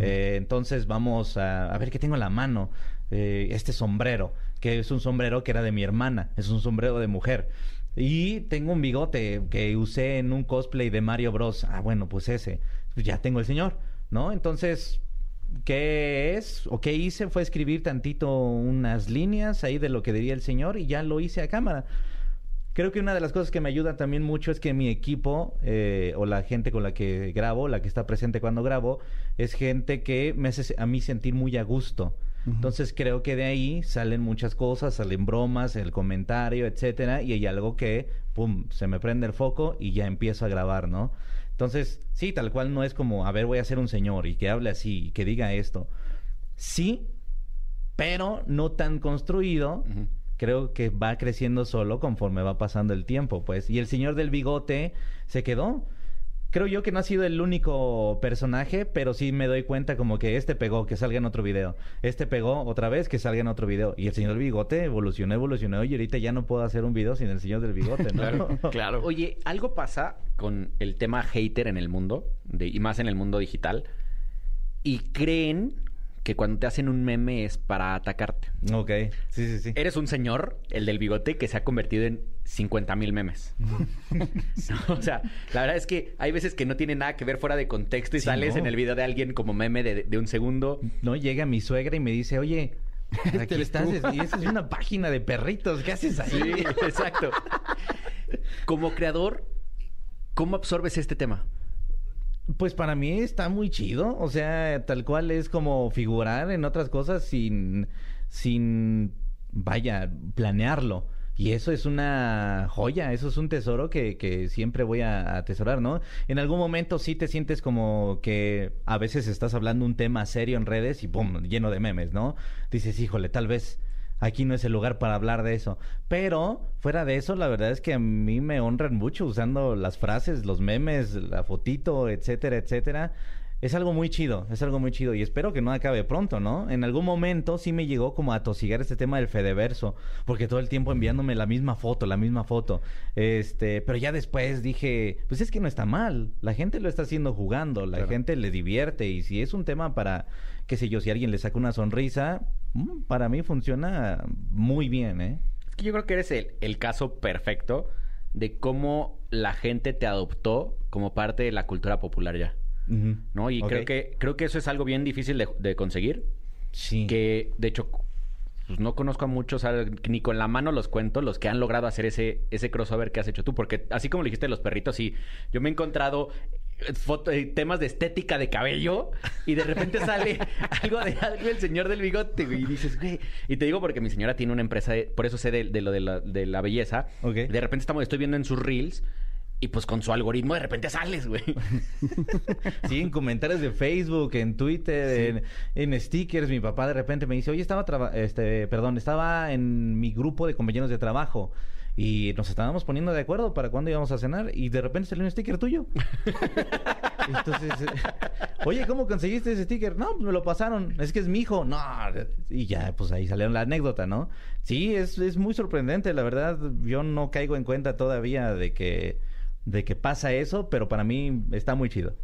Eh, entonces vamos a, a ver qué tengo en la mano. Eh, este sombrero, que es un sombrero que era de mi hermana, es un sombrero de mujer. Y tengo un bigote que usé en un cosplay de Mario Bros. Ah, bueno, pues ese. Pues ya tengo el señor, ¿no? Entonces, ¿qué es? O qué hice fue escribir tantito unas líneas ahí de lo que diría el señor y ya lo hice a cámara. Creo que una de las cosas que me ayuda también mucho es que mi equipo eh, o la gente con la que grabo, la que está presente cuando grabo, es gente que me hace a mí sentir muy a gusto. Entonces creo que de ahí salen muchas cosas, salen bromas, el comentario, etcétera, y hay algo que, pum, se me prende el foco y ya empiezo a grabar, ¿no? Entonces, sí, tal cual no es como, a ver, voy a ser un señor y que hable así y que diga esto. Sí, pero no tan construido. Creo que va creciendo solo conforme va pasando el tiempo, pues. Y el señor del bigote se quedó creo yo que no ha sido el único personaje, pero sí me doy cuenta como que este pegó, que salga en otro video. Este pegó otra vez, que salga en otro video. Y el señor del bigote evolucionó, evolucionó y ahorita ya no puedo hacer un video sin el señor del bigote, ¿no? Claro, claro. Oye, algo pasa con el tema hater en el mundo, de, y más en el mundo digital, y creen que cuando te hacen un meme es para atacarte. Ok, sí, sí, sí. Eres un señor, el del bigote, que se ha convertido en 50 mil memes. o sea, la verdad es que hay veces que no tiene nada que ver fuera de contexto y Sí, sales no. en el video de alguien como meme de, de un segundo. No, llega mi suegra y me dice, oye, aquí estás, y esa es una página de perritos, ¿qué haces ahí? Sí, exacto. Como creador, ¿cómo absorbes este tema? Pues para mí está muy chido, o sea, tal cual es como figurar en otras cosas sin, sin, vaya, planearlo. Y eso es una joya, eso es un tesoro que, que siempre voy a atesorar, ¿no? En algún momento sí te sientes como que a veces estás hablando un tema serio en redes y ¡pum! lleno de memes, ¿no? Dices, híjole, tal vez aquí no es el lugar para hablar de eso. Pero fuera de eso, la verdad es que a mí me honran mucho usando las frases, los memes, la fotito, etcétera, etcétera. Es algo muy chido, es algo muy chido y espero que no acabe pronto, ¿no? En algún momento sí me llegó como a tosigar este tema del Fedeverso, porque todo el tiempo enviándome la misma foto, la misma foto. Este, pero ya después dije, pues es que no está mal, la gente lo está haciendo jugando, la gente le divierte y si es un tema para, qué sé yo, si alguien le saca una sonrisa, para mí funciona muy bien, ¿eh? Es que yo creo que eres el, el caso perfecto de cómo la gente te adoptó como parte de la cultura popular ya. ¿No? Y creo que creo que eso es algo bien difícil de, de conseguir. Sí. Que de hecho pues no conozco a muchos, ni con la mano los cuento, los que han logrado hacer ese, ese crossover que has hecho tú. Porque así como le dijiste los perritos, sí, yo me he encontrado foto- eh, temas de estética de cabello y de repente sale algo de algo del señor del bigote, güey, y dices, güey. Y te digo porque mi señora tiene una empresa, de- por eso sé de, de lo de la, de la belleza. Ok. De repente estamos, estoy viendo en sus reels y pues con su algoritmo de repente sales, güey. Sí, en comentarios de Facebook, en Twitter, en, en stickers, mi papá de repente me dice, oye, estaba, este, perdón, estaba en mi grupo de compañeros de trabajo y nos estábamos poniendo de acuerdo para cuándo íbamos a cenar y de repente salió un sticker tuyo. Entonces, eh, oye, ¿cómo conseguiste ese sticker? No, pues me lo pasaron, es que es mi hijo. No, y ya, pues ahí salió la anécdota, ¿no? Sí, es, es muy sorprendente, la verdad, yo no caigo en cuenta todavía de que, de que pasa eso, pero para mí está muy chido.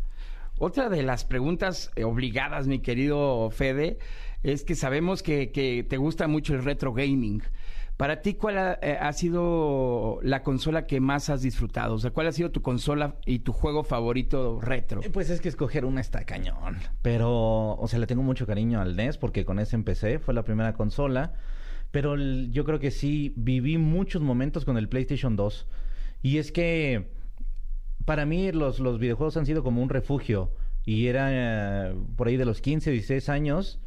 Otra de las preguntas eh, obligadas, mi querido Fede, es que sabemos que, que te gusta mucho el retro gaming. Para ti, ¿cuál ha, eh, ha sido la consola que más has disfrutado? O sea, ¿cuál ha sido tu consola y tu juego favorito retro? Eh, Pues es que escoger una está cañón. Pero, o sea, le tengo mucho cariño al NES porque con ese empecé, fue la primera consola. Pero yo creo que sí viví muchos momentos con el PlayStation 2. Y es que para mí los, los videojuegos han sido como un refugio. Y era eh, por ahí de los 15, 16 años.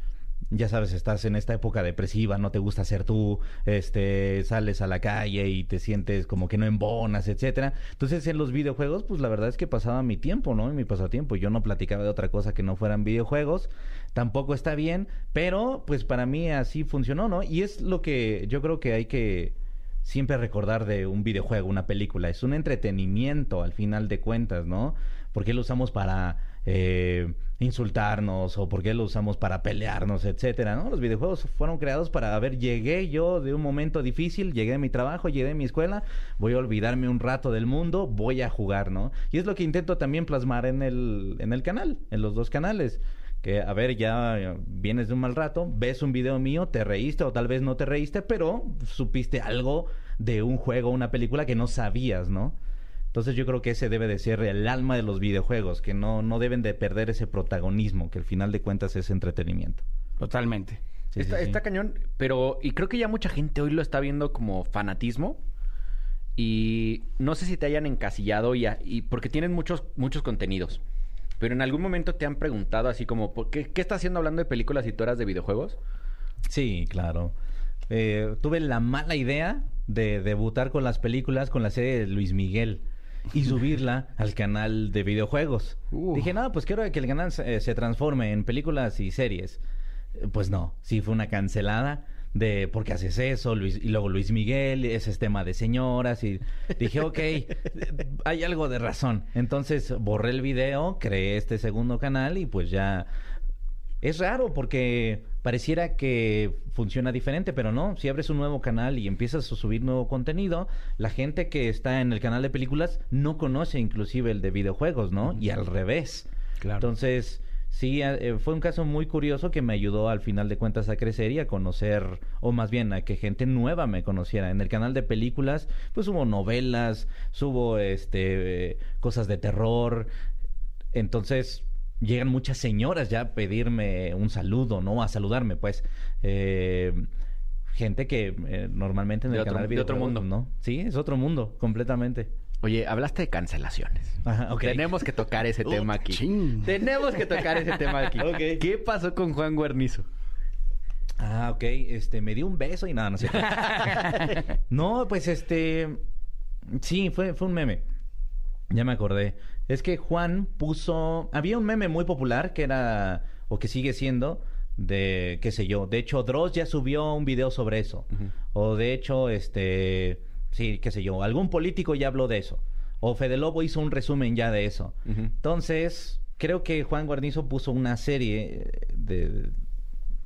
Ya sabes, estás en esta época depresiva, no te gusta ser tú, este, sales a la calle y te sientes como que no embonas, etcétera. Entonces, en los videojuegos, pues la verdad es que pasaba mi tiempo, ¿no? En mi pasatiempo. Yo no platicaba de otra cosa que no fueran videojuegos. Tampoco está bien, pero pues para mí así funcionó, ¿no? Y es lo que yo creo que hay que siempre recordar de un videojuego, una película. Es un entretenimiento al final de cuentas, ¿no? ¿Por qué lo usamos para eh, insultarnos o por qué lo usamos para pelearnos, etcétera? ¿no? Los videojuegos fueron creados para, a ver, llegué yo de un momento difícil, llegué a mi trabajo, llegué a mi escuela, voy a olvidarme un rato del mundo, voy a jugar, ¿no? Y es lo que intento también plasmar en el, en el canal, en los dos canales que a ver, ya vienes de un mal rato, ves un video mío, te reíste o tal vez no te reíste, pero supiste algo de un juego, una película que no sabías, ¿no? Entonces yo creo que ese debe de ser el alma de los videojuegos, que no, no deben de perder ese protagonismo, que al final de cuentas es entretenimiento. Totalmente. Sí, está, sí, sí. está cañón, pero y creo que ya mucha gente hoy lo está viendo como fanatismo. Y no sé si te hayan encasillado y, a- y porque tienen muchos, muchos contenidos. Pero en algún momento te han preguntado así como, ¿por qué, ¿qué estás haciendo hablando de películas y tú eras de videojuegos? Sí, claro. Eh, tuve la mala idea de debutar con las películas con la serie de Luis Miguel y subirla al canal de videojuegos. Uh. Dije, no, pues quiero que el canal se, se transforme en películas y series. Eh, Pues no, sí fue una cancelada de por qué haces eso, Luis, y luego Luis Miguel, ese es tema de señoras, y dije, ok, hay algo de razón. Entonces borré el video, creé este segundo canal y pues ya es raro porque pareciera que funciona diferente, pero no. Si abres un nuevo canal y empiezas a subir nuevo contenido, la gente que está en el canal de películas no conoce inclusive el de videojuegos, ¿no? Y al revés. Claro. Entonces, sí, eh, fue un caso muy curioso que me ayudó al final de cuentas a crecer y a conocer, o más bien a que gente nueva me conociera. En el canal de películas, pues hubo novelas, subo este, eh, cosas de terror. Entonces, llegan muchas señoras ya a pedirme un saludo, ¿no? A saludarme, pues. Eh, gente que eh, normalmente en De el otro- canal de otro mundo. ¿no? Sí, es otro mundo, completamente. Oye, hablaste de cancelaciones. Ajá, ok. Tenemos que tocar ese tema aquí. Tenemos que tocar ese tema aquí. ¿Qué pasó con Juan Guarnizo? Ah, ok. Este, me dio un beso y nada, no sé. no, pues este. Sí, fue, fue un meme. Ya me acordé. Es que Juan puso. Había un meme muy popular que era. O que sigue siendo. De. qué sé yo. De hecho, Dross ya subió un video sobre eso. O de hecho, este. Sí, qué sé yo. Algún político ya habló de eso. O Fede Lobo hizo un resumen ya de eso. Entonces, creo que Juan Guarnizo puso una serie de,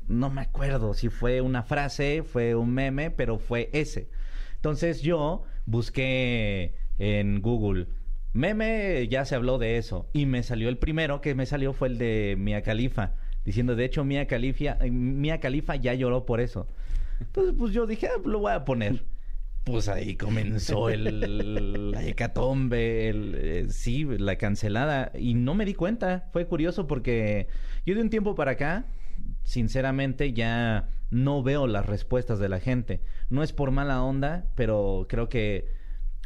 no me acuerdo si fue una frase, fue un meme, pero fue ese. Entonces yo busqué en Google, meme, ya se habló de eso, y me salió el primero que me salió fue el de Mia Khalifa, diciendo, de hecho, Mia Khalifa, eh, Mia ya lloró por eso. Entonces, pues yo dije, ah, lo voy a poner. Pues ahí comenzó el, la hecatombe, el, eh, sí, la cancelada. Y no me di cuenta. Fue curioso porque yo de un tiempo para acá, sinceramente, ya no veo las respuestas de la gente. No es por mala onda, pero creo que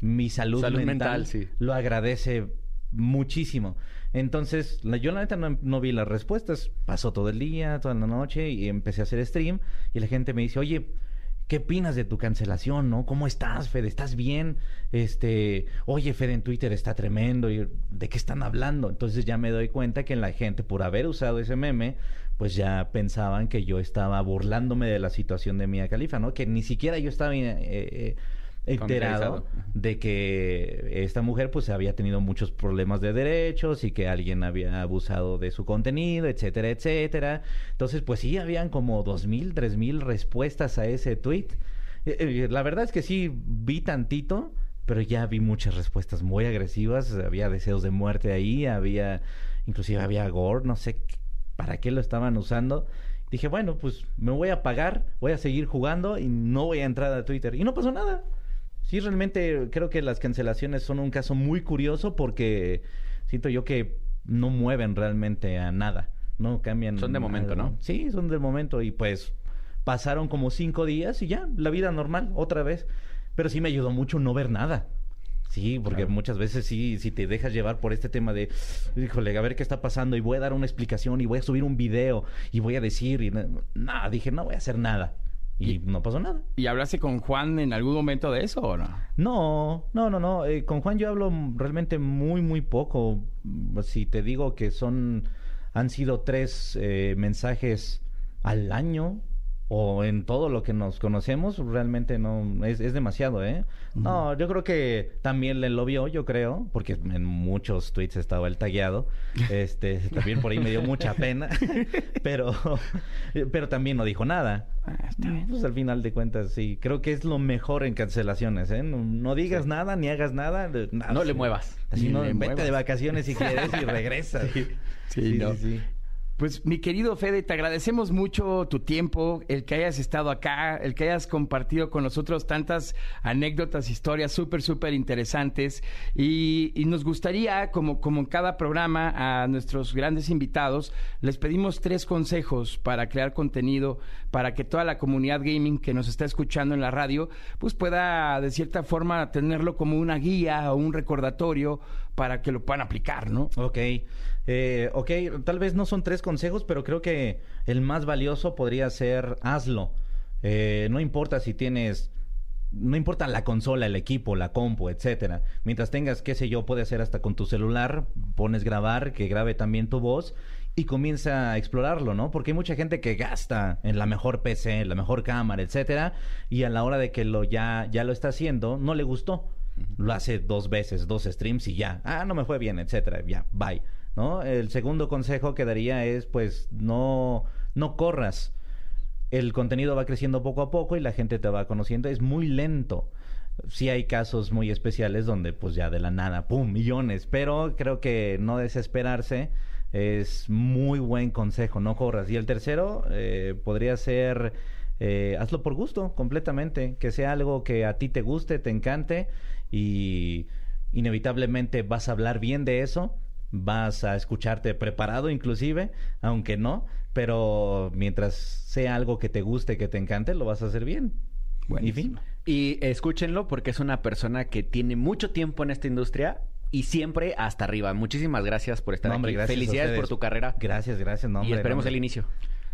mi salud, Salud mental, mental, sí. lo agradece muchísimo. Entonces, la- yo la neta no, no vi las respuestas. Pasó todo el día, toda la noche y empecé a hacer stream y la gente me dice, oye, ¿qué opinas de tu cancelación, no? ¿Cómo estás, Fede? ¿Estás bien? Este, oye, Fede en Twitter está tremendo. y ¿De qué están hablando? Entonces ya me doy cuenta que la gente, por haber usado ese meme, pues ya pensaban que yo estaba burlándome de la situación de Mia Califa, ¿no? Que ni siquiera yo estaba eh, eh, enterado de que esta mujer pues había tenido muchos problemas de derechos y que alguien había abusado de su contenido, etcétera, etcétera. Entonces, pues sí, habían como dos mil, tres mil respuestas a ese tweet. Eh, eh, La verdad es que sí vi tantito, pero ya vi muchas respuestas muy agresivas. Había deseos de muerte ahí, había, inclusive había gore, no sé para qué lo estaban usando. Dije, bueno, pues me voy a pagar, voy a seguir jugando y no voy a entrar a Twitter. Y no pasó nada. Sí, realmente creo que las cancelaciones son un caso muy curioso porque siento yo que no mueven realmente a nada. No cambian. Son de momento, algo. ¿no? Sí, son de momento. Y pues pasaron como cinco días y ya, la vida normal, otra vez. Pero sí me ayudó mucho no ver nada. Sí, porque Claro. muchas veces sí, si te dejas llevar por este tema de, híjole, a ver qué está pasando y voy a dar una explicación y voy a subir un video y voy a decir y na- nada, dije, no voy a hacer nada. Y, no pasó nada. ¿Y hablaste con Juan en algún momento de eso o no? No, no, no, no. Eh, con Juan yo hablo realmente muy, muy poco. Si te digo que son, han sido tres eh, mensajes al año, o en todo lo que nos conocemos, realmente no es, es demasiado, ¿eh? No, yo creo que también le lo vio, yo creo, porque en muchos tweets estaba el tagueado. Este, también por ahí me dio mucha pena, pero pero también no dijo nada. Pues al final de cuentas sí, creo que es lo mejor en cancelaciones, ¿eh? No, no digas nada ni hagas nada. No le muevas. Así no, vete muevas. de vacaciones si quieres y regresas. Sí, no. sí, sí. Pues mi querido Fede, te agradecemos mucho tu tiempo, el que hayas estado acá, el que hayas compartido con nosotros tantas anécdotas, historias súper, súper interesantes. Y, nos gustaría, como, como en cada programa, a nuestros grandes invitados, les pedimos tres consejos para crear contenido, para que toda la comunidad gaming que nos está escuchando en la radio, pues pueda de cierta forma tenerlo como una guía o un recordatorio para que lo puedan aplicar, ¿no? Ok, eh, ok, tal vez no son tres consejos, pero creo que el más valioso podría ser hazlo. Eh, no importa si tienes, no importa la consola, el equipo, la compu, etcétera. Mientras tengas, qué sé yo, puede ser hasta con tu celular, pones grabar, que grabe también tu voz y comienza a explorarlo, ¿no? Porque hay mucha gente que gasta en la mejor PC, en la mejor cámara, etcétera, y a la hora de que lo ya ya lo está haciendo, no le gustó. Lo hace dos veces, dos streams y ya. Ah, no me fue bien, etcétera. Ya, bye. ¿No? El segundo consejo que daría es, pues, no, no corras. El contenido va creciendo poco a poco y la gente te va conociendo. Es muy lento. Sí hay casos muy especiales donde, pues, ya de la nada, ¡pum! millones. Pero creo que no desesperarse es muy buen consejo. No corras. Y el tercero eh, podría ser eh, hazlo por gusto, completamente. Que sea algo que a ti te guste, te encante y inevitablemente vas a hablar bien de eso. Vas a escucharte preparado inclusive, aunque no, pero mientras sea algo que te guste, que te encante, lo vas a hacer bien. Y fin. Y escúchenlo porque es una persona que tiene mucho tiempo en esta industria y siempre hasta arriba. Muchísimas gracias por estar No, hombre, aquí. gracias Felicidades por tu carrera. Gracias, gracias. No, y esperemos no, el inicio.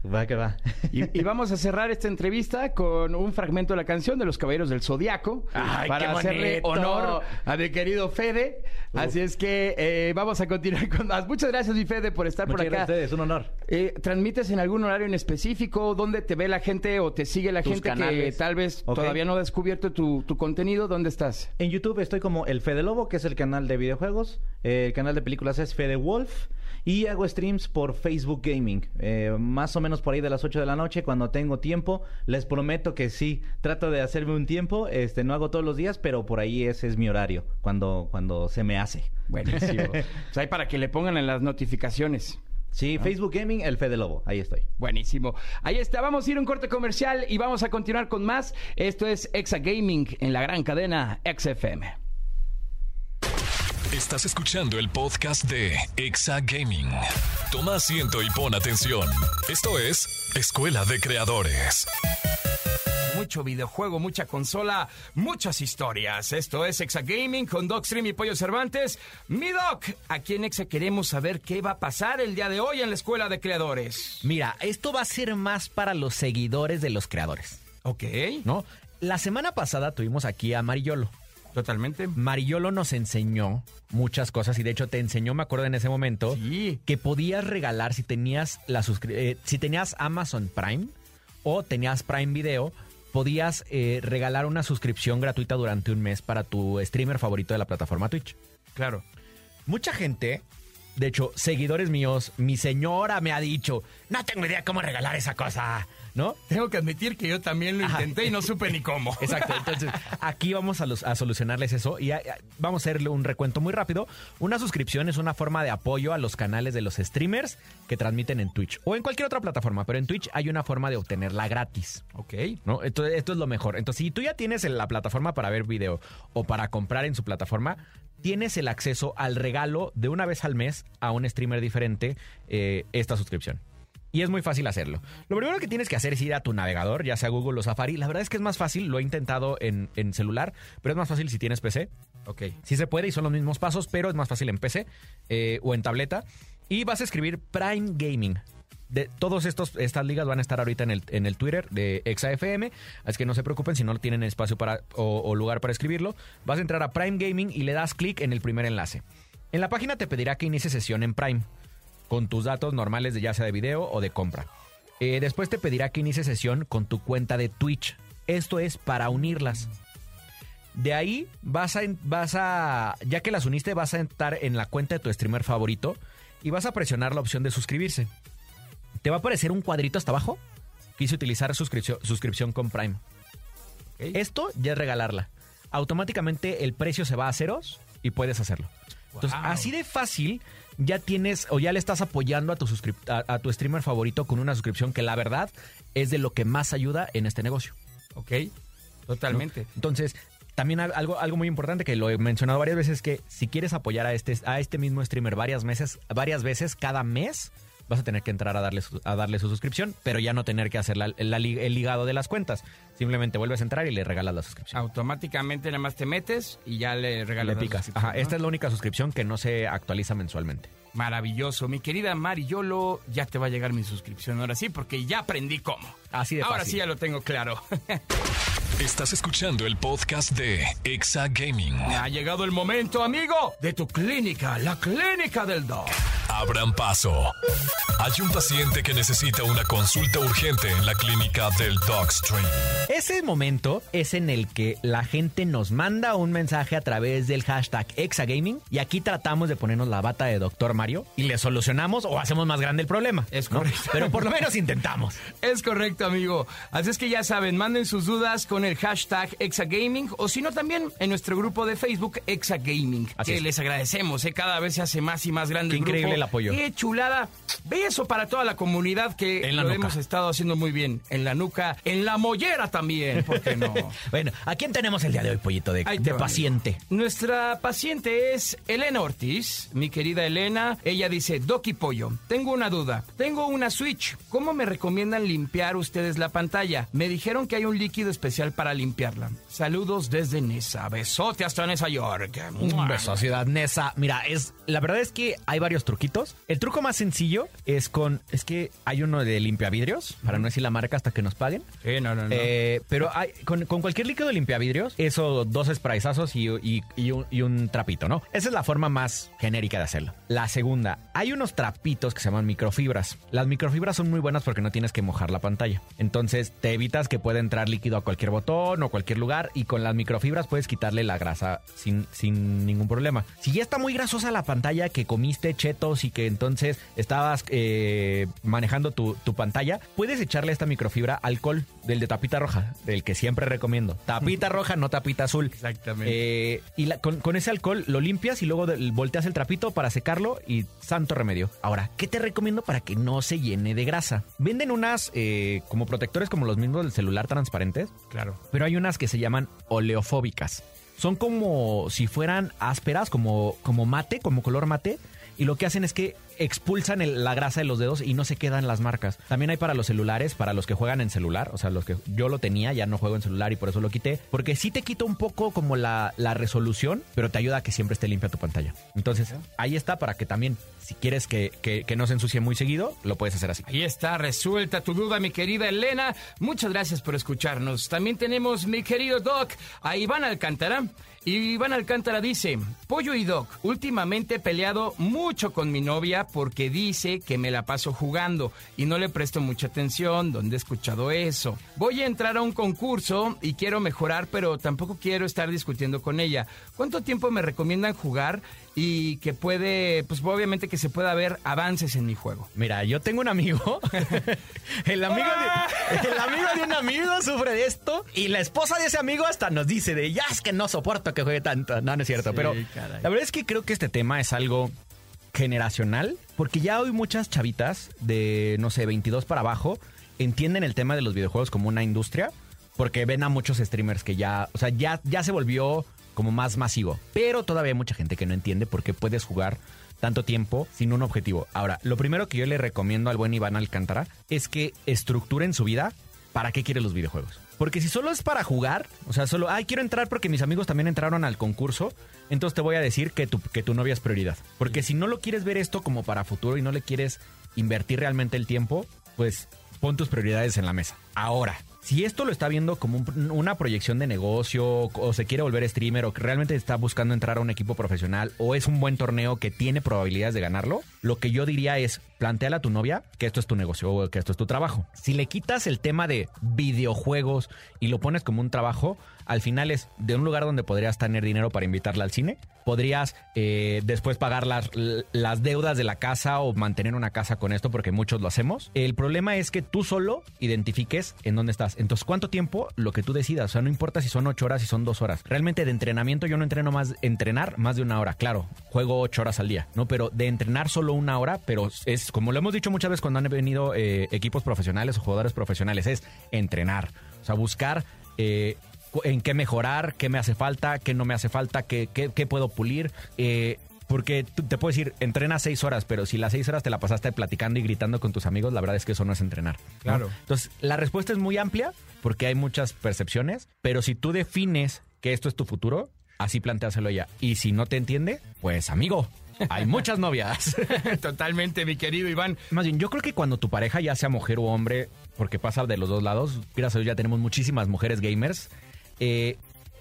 Va que va. Y, y vamos a cerrar esta entrevista con un fragmento de la canción de los Caballeros del Zodiaco Ay, para qué hacerle honor a mi querido Fede. Así es que eh, vamos a continuar con más. Muchas gracias, mi Fede, por estar Muchas por acá. gracias a ustedes, un honor. Eh, ¿Transmites en algún horario en específico? ¿Dónde te ve la gente o te sigue la Tus gente que tal vez todavía no ha descubierto tu, tu contenido? ¿Dónde estás? En YouTube estoy como el Fede Lobo, que es el canal de videojuegos. Eh, el canal de películas es Fede Wolf. Y hago streams por Facebook Gaming. Eh, más o menos por ahí de las 8 de la noche, cuando tengo tiempo. Les prometo que sí, trato de hacerme un tiempo. Este, no hago todos los días, pero por ahí ese es mi horario, cuando, cuando se me hace. Buenísimo. pues ahí para que le pongan en las notificaciones. Sí, Facebook Gaming, el Fede Lobo. Ahí estoy. Buenísimo. Ahí está, vamos a ir a un corte comercial y vamos a continuar con más. Esto es Exa Gaming en la gran cadena XFM. Estás escuchando el podcast de Exa Gaming. Toma asiento y pon atención. Esto es Escuela de Creadores. Mucho videojuego, mucha consola, muchas historias. Esto es Exa Gaming con Docstream y Pollo Cervantes. Mi Doc, aquí en Exa queremos saber qué va a pasar el día de hoy en la Escuela de Creadores. Mira, esto va a ser más para los seguidores de los creadores, Ok, ¿no? La semana pasada tuvimos aquí a Mariolo. Totalmente. Mariolo nos enseñó muchas cosas y de hecho te enseñó, me acuerdo en ese momento, Sí. que podías regalar si tenías la eh, si tenías Amazon Prime o tenías Prime Video, podías eh, regalar una suscripción gratuita durante un mes para tu streamer favorito de la plataforma Twitch. Claro. Mucha gente, de hecho, seguidores míos, mi señora me ha dicho, no tengo idea cómo regalar esa cosa, ¿no? Tengo que admitir que yo también lo Ajá. intenté y no supe ni cómo. Exacto, entonces aquí vamos a, los- a solucionarles eso y a- a- vamos a hacerle un recuento muy rápido. Una suscripción es una forma de apoyo a los canales de los streamers que transmiten en Twitch o en cualquier otra plataforma, pero en Twitch hay una forma de obtenerla gratis. Ok. ¿no? Esto, esto es lo mejor. Entonces, si tú ya tienes en la plataforma para ver video o para comprar en su plataforma, tienes el acceso al regalo de una vez al mes a un streamer diferente eh, esta suscripción. Y es muy fácil hacerlo. Lo primero que tienes que hacer es ir a tu navegador, ya sea Google o Safari. La verdad es que es más fácil, lo he intentado en, en celular, pero es más fácil si tienes PC. Ok. Sí se puede y son los mismos pasos, pero es más fácil en PC eh, o en tableta. Y vas a escribir Prime Gaming. De, todos estos estas ligas van a estar ahorita en el, en el Twitter de ExaFM, así que no se preocupen si no tienen espacio para o, o lugar para escribirlo. Vas a entrar a Prime Gaming y le das clic en el primer enlace. En la página te pedirá que inicie sesión en Prime con tus datos normales de ya sea de video o de compra. Eh, después te pedirá que inicies sesión con tu cuenta de Twitch. Esto es para unirlas. De ahí vas a, vas a, ya que las uniste, vas a entrar en la cuenta de tu streamer favorito y vas a presionar la opción de suscribirse. Te va a aparecer un cuadrito hasta abajo. Quise utilizar suscripción, suscripción con Prime. Esto ya es regalarla. Automáticamente el precio se va a ceros y puedes hacerlo. Entonces, Wow. así de fácil ya tienes o ya le estás apoyando a tu, a, a tu streamer favorito con una suscripción que la verdad es de lo que más ayuda en este negocio. Ok, totalmente. Entonces, también al- algo, algo muy importante que lo he mencionado varias veces es que si quieres apoyar a este, a este mismo streamer varias meses, varias veces cada mes, vas a tener que entrar a darle su, a darle su suscripción, pero ya no tener que hacer la- la el ligado de las cuentas. Simplemente vuelves a entrar y le regalas la suscripción. Automáticamente nada más te metes y ya le regalas le la picas. suscripción, Ajá, ¿no? esta es la única suscripción que no se actualiza mensualmente. Maravilloso. Mi querida Mari Yolo, ya te va a llegar mi suscripción ahora sí, porque ya aprendí cómo. Así de Ahora fácil. sí ya lo tengo claro. Estás escuchando el podcast de Exa Gaming. ha llegado el momento, amigo, de tu clínica, la clínica del dog. Abran paso. Hay un paciente que necesita una consulta urgente en la clínica del Dogstream. Ese momento es en el que la gente nos manda un mensaje a través del hashtag Exagaming y aquí tratamos de ponernos la bata de Doctor Mario y le solucionamos o hacemos más grande el problema. Es ¿no? correcto. Pero por lo menos intentamos. Es correcto, amigo. Así es que ya saben, manden sus dudas con el hashtag Exagaming o si no también en nuestro grupo de Facebook Exagaming. Así que es. les agradecemos, ¿eh? cada vez se hace más y más grande Qué el grupo. increíble el apoyo. Qué chulada. Beso para toda la comunidad que En la lo nuca. hemos estado haciendo muy bien. En la nuca, en la mollera también, ¿por qué no? Bueno, ¿a quién tenemos el día de hoy, pollito, de, paciente? Nuestra paciente es Elena Ortiz, mi querida Elena. Ella dice, Doki Pollo, tengo una duda. Tengo una Switch. ¿Cómo me recomiendan limpiar ustedes la pantalla? Me dijeron que hay un líquido especial para limpiarla. Saludos desde Nesa. Besote hasta Nesa York. Un beso, Ciudad Nesa. Mira, es la verdad es que hay varios truquitos. El truco más sencillo es con. Es que hay uno de limpiavidrios, para no decir la marca hasta que nos paguen. Sí, no, no, no. Eh, pero hay, con, con cualquier líquido de limpiavidrios, eso, dos sprayzazos y, y- y un, y un trapito, ¿no? Esa es la forma más genérica de hacerlo. La segunda, hay unos trapitos que se llaman microfibras. Las microfibras son muy buenas porque no tienes que mojar la pantalla. Entonces te evitas que pueda entrar líquido a cualquier botón o cualquier lugar y con las microfibras puedes quitarle la grasa sin, sin ningún problema. Si ya está muy grasosa la pantalla que comiste chetos y que entonces eh, manejando tu, tu pantalla, puedes echarle esta microfibra alcohol del de tapita roja, del que siempre recomiendo. Tapita roja, no tapita azul. Exactamente. Eh, y la- con, con ese alcohol lo limpias y luego volteas el trapito para secarlo y santo remedio. Ahora, ¿qué te recomiendo para que no se llene de grasa? Venden unas eh, como protectores como los mismos del celular transparentes, claro. pero hay unas que se llaman oleofóbicas. Son como si fueran ásperas, como, como mate, como color mate. Y lo que hacen es que expulsan el- la grasa de los dedos y no se quedan las marcas. También hay para los celulares, para los que juegan en celular. O sea, los que yo lo tenía, ya no juego en celular y por eso lo quité. Porque sí te quita un poco como la, la resolución, pero te ayuda a que siempre esté limpia tu pantalla. Entonces, ahí está para que también, si quieres que, que- que no se ensucie muy seguido, lo puedes hacer así. Ahí está, resuelta tu duda, mi querida Elena. Muchas gracias por escucharnos. También tenemos mi querido Doc, a Iván Alcántara. Y Iván Alcántara dice, Pollo y Doc, últimamente he peleado mucho con mi novia porque dice que me la paso jugando y no le presto mucha atención. ¿Dónde he escuchado eso? Voy a entrar a un concurso y quiero mejorar, pero tampoco quiero estar discutiendo con ella. ¿Cuánto tiempo me recomiendan jugar y que puede, pues obviamente que se pueda ver avances en mi juego? Mira, yo tengo un amigo. el, amigo de, el amigo de un amigo sufre de esto. Y la esposa de ese amigo hasta nos dice de ya es que no soporto que juegue tanto. No, no es cierto. Sí, pero caray. la verdad es que creo que este tema es algo generacional. Porque ya hoy muchas chavitas de, no sé, 22 para abajo entienden el tema de los videojuegos como una industria. Porque ven a muchos streamers que ya, o sea, ya, ya se volvió como más masivo. Pero todavía hay mucha gente que no entiende por qué puedes jugar tanto tiempo sin un objetivo. Ahora, lo primero que yo le recomiendo al buen Iván Alcántara es que estructuren su vida para qué quiere los videojuegos. Porque si solo es para jugar, o sea, solo, ay, quiero entrar porque mis amigos también entraron al concurso, entonces te voy a decir que tu, que tu novia es prioridad. Porque si no lo quieres ver esto como para futuro y no le quieres invertir realmente el tiempo, pues pon tus prioridades en la mesa. Ahora, Si esto lo está viendo como un- una proyección de negocio o se quiere volver streamer o que realmente está buscando entrar a un equipo profesional o es un buen torneo que tiene probabilidades de ganarlo, lo que yo diría es planteale a tu novia que esto es tu negocio o que esto es tu trabajo. Si le quitas el tema de videojuegos y lo pones como un trabajo, al final es de un lugar donde podrías tener dinero para invitarla al cine, podrías eh, después pagar las, las deudas de la casa o mantener una casa con esto porque muchos lo hacemos. El problema es que tú solo identifiques en dónde estás. Entonces, ¿cuánto tiempo? Lo que tú decidas. O sea, no importa si son ocho horas, si son dos horas. Realmente de entrenamiento yo no entreno más, entrenar más de una hora. Claro, juego ocho horas al día, ¿no? Pero de entrenar solo una hora, pero es como lo hemos dicho muchas veces cuando han venido eh, equipos profesionales o jugadores profesionales, es entrenar. O sea, buscar... Eh, en qué mejorar, qué me hace falta, qué no me hace falta, qué, qué, qué puedo pulir. Eh, porque te puedes decir, entrena seis horas, pero si las seis horas te la pasaste platicando y gritando con tus amigos, la verdad es que eso no es entrenar. ¿no? Claro. Entonces, la respuesta es muy amplia porque hay muchas percepciones, pero si tú defines que esto es tu futuro, así planteáselo ya. Y si no te entiende, pues amigo, hay muchas novias. Totalmente, mi querido Iván. Más bien, yo creo que cuando tu pareja, ya sea mujer o hombre, porque pasa de los dos lados, gracias a Dios ya tenemos muchísimas mujeres gamers, eh,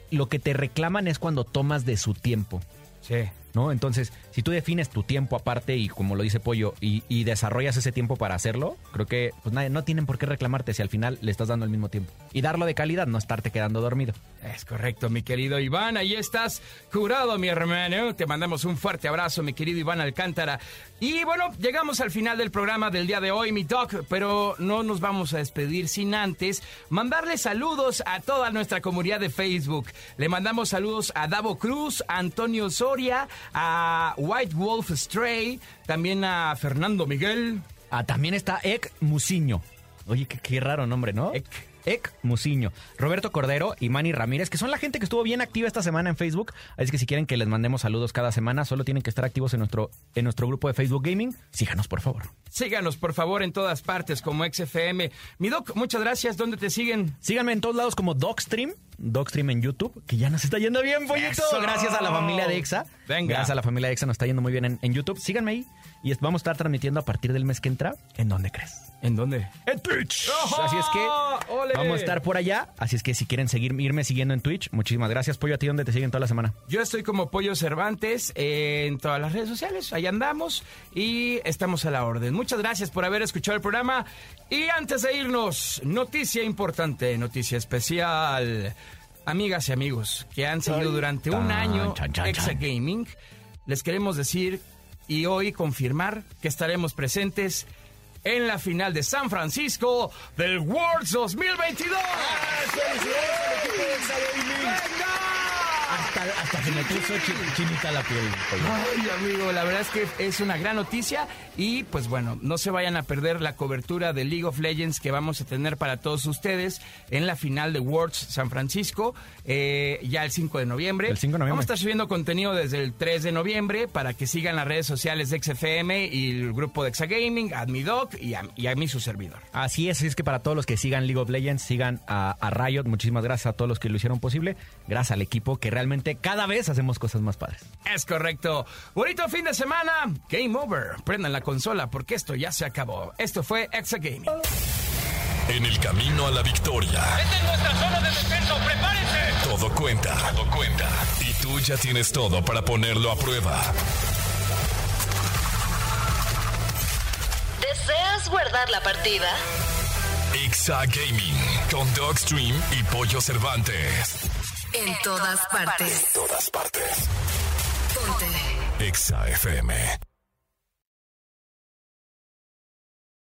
lo que te reclaman es cuando tomas de su tiempo. Sí. ¿No? Entonces, si tú defines tu tiempo aparte y como lo dice Pollo, y, desarrollas ese tiempo para hacerlo, creo que pues nadie, no tienen por qué reclamarte si al final le estás dando el mismo tiempo. Y darlo de calidad, no estarte quedando dormido. Es correcto, mi querido Iván. Ahí estás curado, mi hermano. Te mandamos un fuerte abrazo, mi querido Iván Alcántara. Y bueno, llegamos al final del programa del día de hoy, mi doc, pero no nos vamos a despedir sin antes mandarle saludos a toda nuestra comunidad de Facebook. Le mandamos saludos a Davo Cruz, a Antonio Soria, a White Wolf Stray, también a Fernando Miguel. Ah, también está Ek Musiño. Oye, qué, qué raro nombre, ¿no? Ek. Ek Musiño, Roberto Cordero y Manny Ramírez, que son la gente que estuvo bien activa esta semana en Facebook. Así que si quieren que les mandemos saludos cada semana, solo tienen que estar activos en nuestro, en nuestro grupo de Facebook Gaming. Síganos, por favor. Síganos, por favor, en todas partes como XFM. Mi doc, muchas gracias. ¿Dónde te siguen? Síganme en todos lados como Dogstream, Dogstream en YouTube, que ya nos está yendo bien, pollito. ¡Eso! Gracias a la familia de EXA. Venga. Gracias a la familia de EXA nos está yendo muy bien en, en YouTube. Síganme ahí y es- vamos a estar transmitiendo a partir del mes que entra. ¿En dónde crees? ¿En dónde? En Twitch. ¡Ojo! Así es que ¡Ole! vamos a estar por allá. Así es que si quieren seguir, irme siguiendo en Twitch, muchísimas gracias. Pollo, a ti dónde te siguen toda la semana. Yo estoy como Pollo Cervantes en todas las redes sociales, ahí andamos y estamos a la orden. Muchas gracias por haber escuchado el programa y antes de irnos, noticia importante, noticia especial. Amigas y amigos que han seguido durante un Tan, año chan, chan, Exa chan. Gaming, les queremos decir y hoy confirmar que estaremos presentes en la final de San Francisco del Worlds 2022. ¡Venga! Hasta, hasta se me puso chinita la piel. Ay, amigo, la verdad es que es una gran noticia y pues bueno, no se vayan a perder la cobertura de League of Legends que vamos a tener para todos ustedes en la final de Worlds San Francisco, eh, ya el 5 de noviembre. El 5 de noviembre. Vamos a estar subiendo contenido desde el 3 de noviembre para que sigan las redes sociales de XFM y el grupo de Exagaming, a mi doc y a, y a mí su servidor. Así es, así es que para todos los que sigan League of Legends, sigan a, a Riot. Muchísimas gracias a todos los que lo hicieron posible. Gracias al equipo que realmente cada vez hacemos cosas más padres. Es correcto. Bonito fin de semana. Game over. Prendan la consola porque esto ya se acabó. Esto fue Exagaming. En el camino a la victoria, ¡Esta es nuestra zona de descenso! ¡Prepárense! todo cuenta. Todo cuenta. Y tú ya tienes todo para ponerlo a prueba. ¿Deseas guardar la partida? Exa Gaming con Dogstream y Pollo Cervantes. En todas partes. Todas partes. Ponte. Exa FM.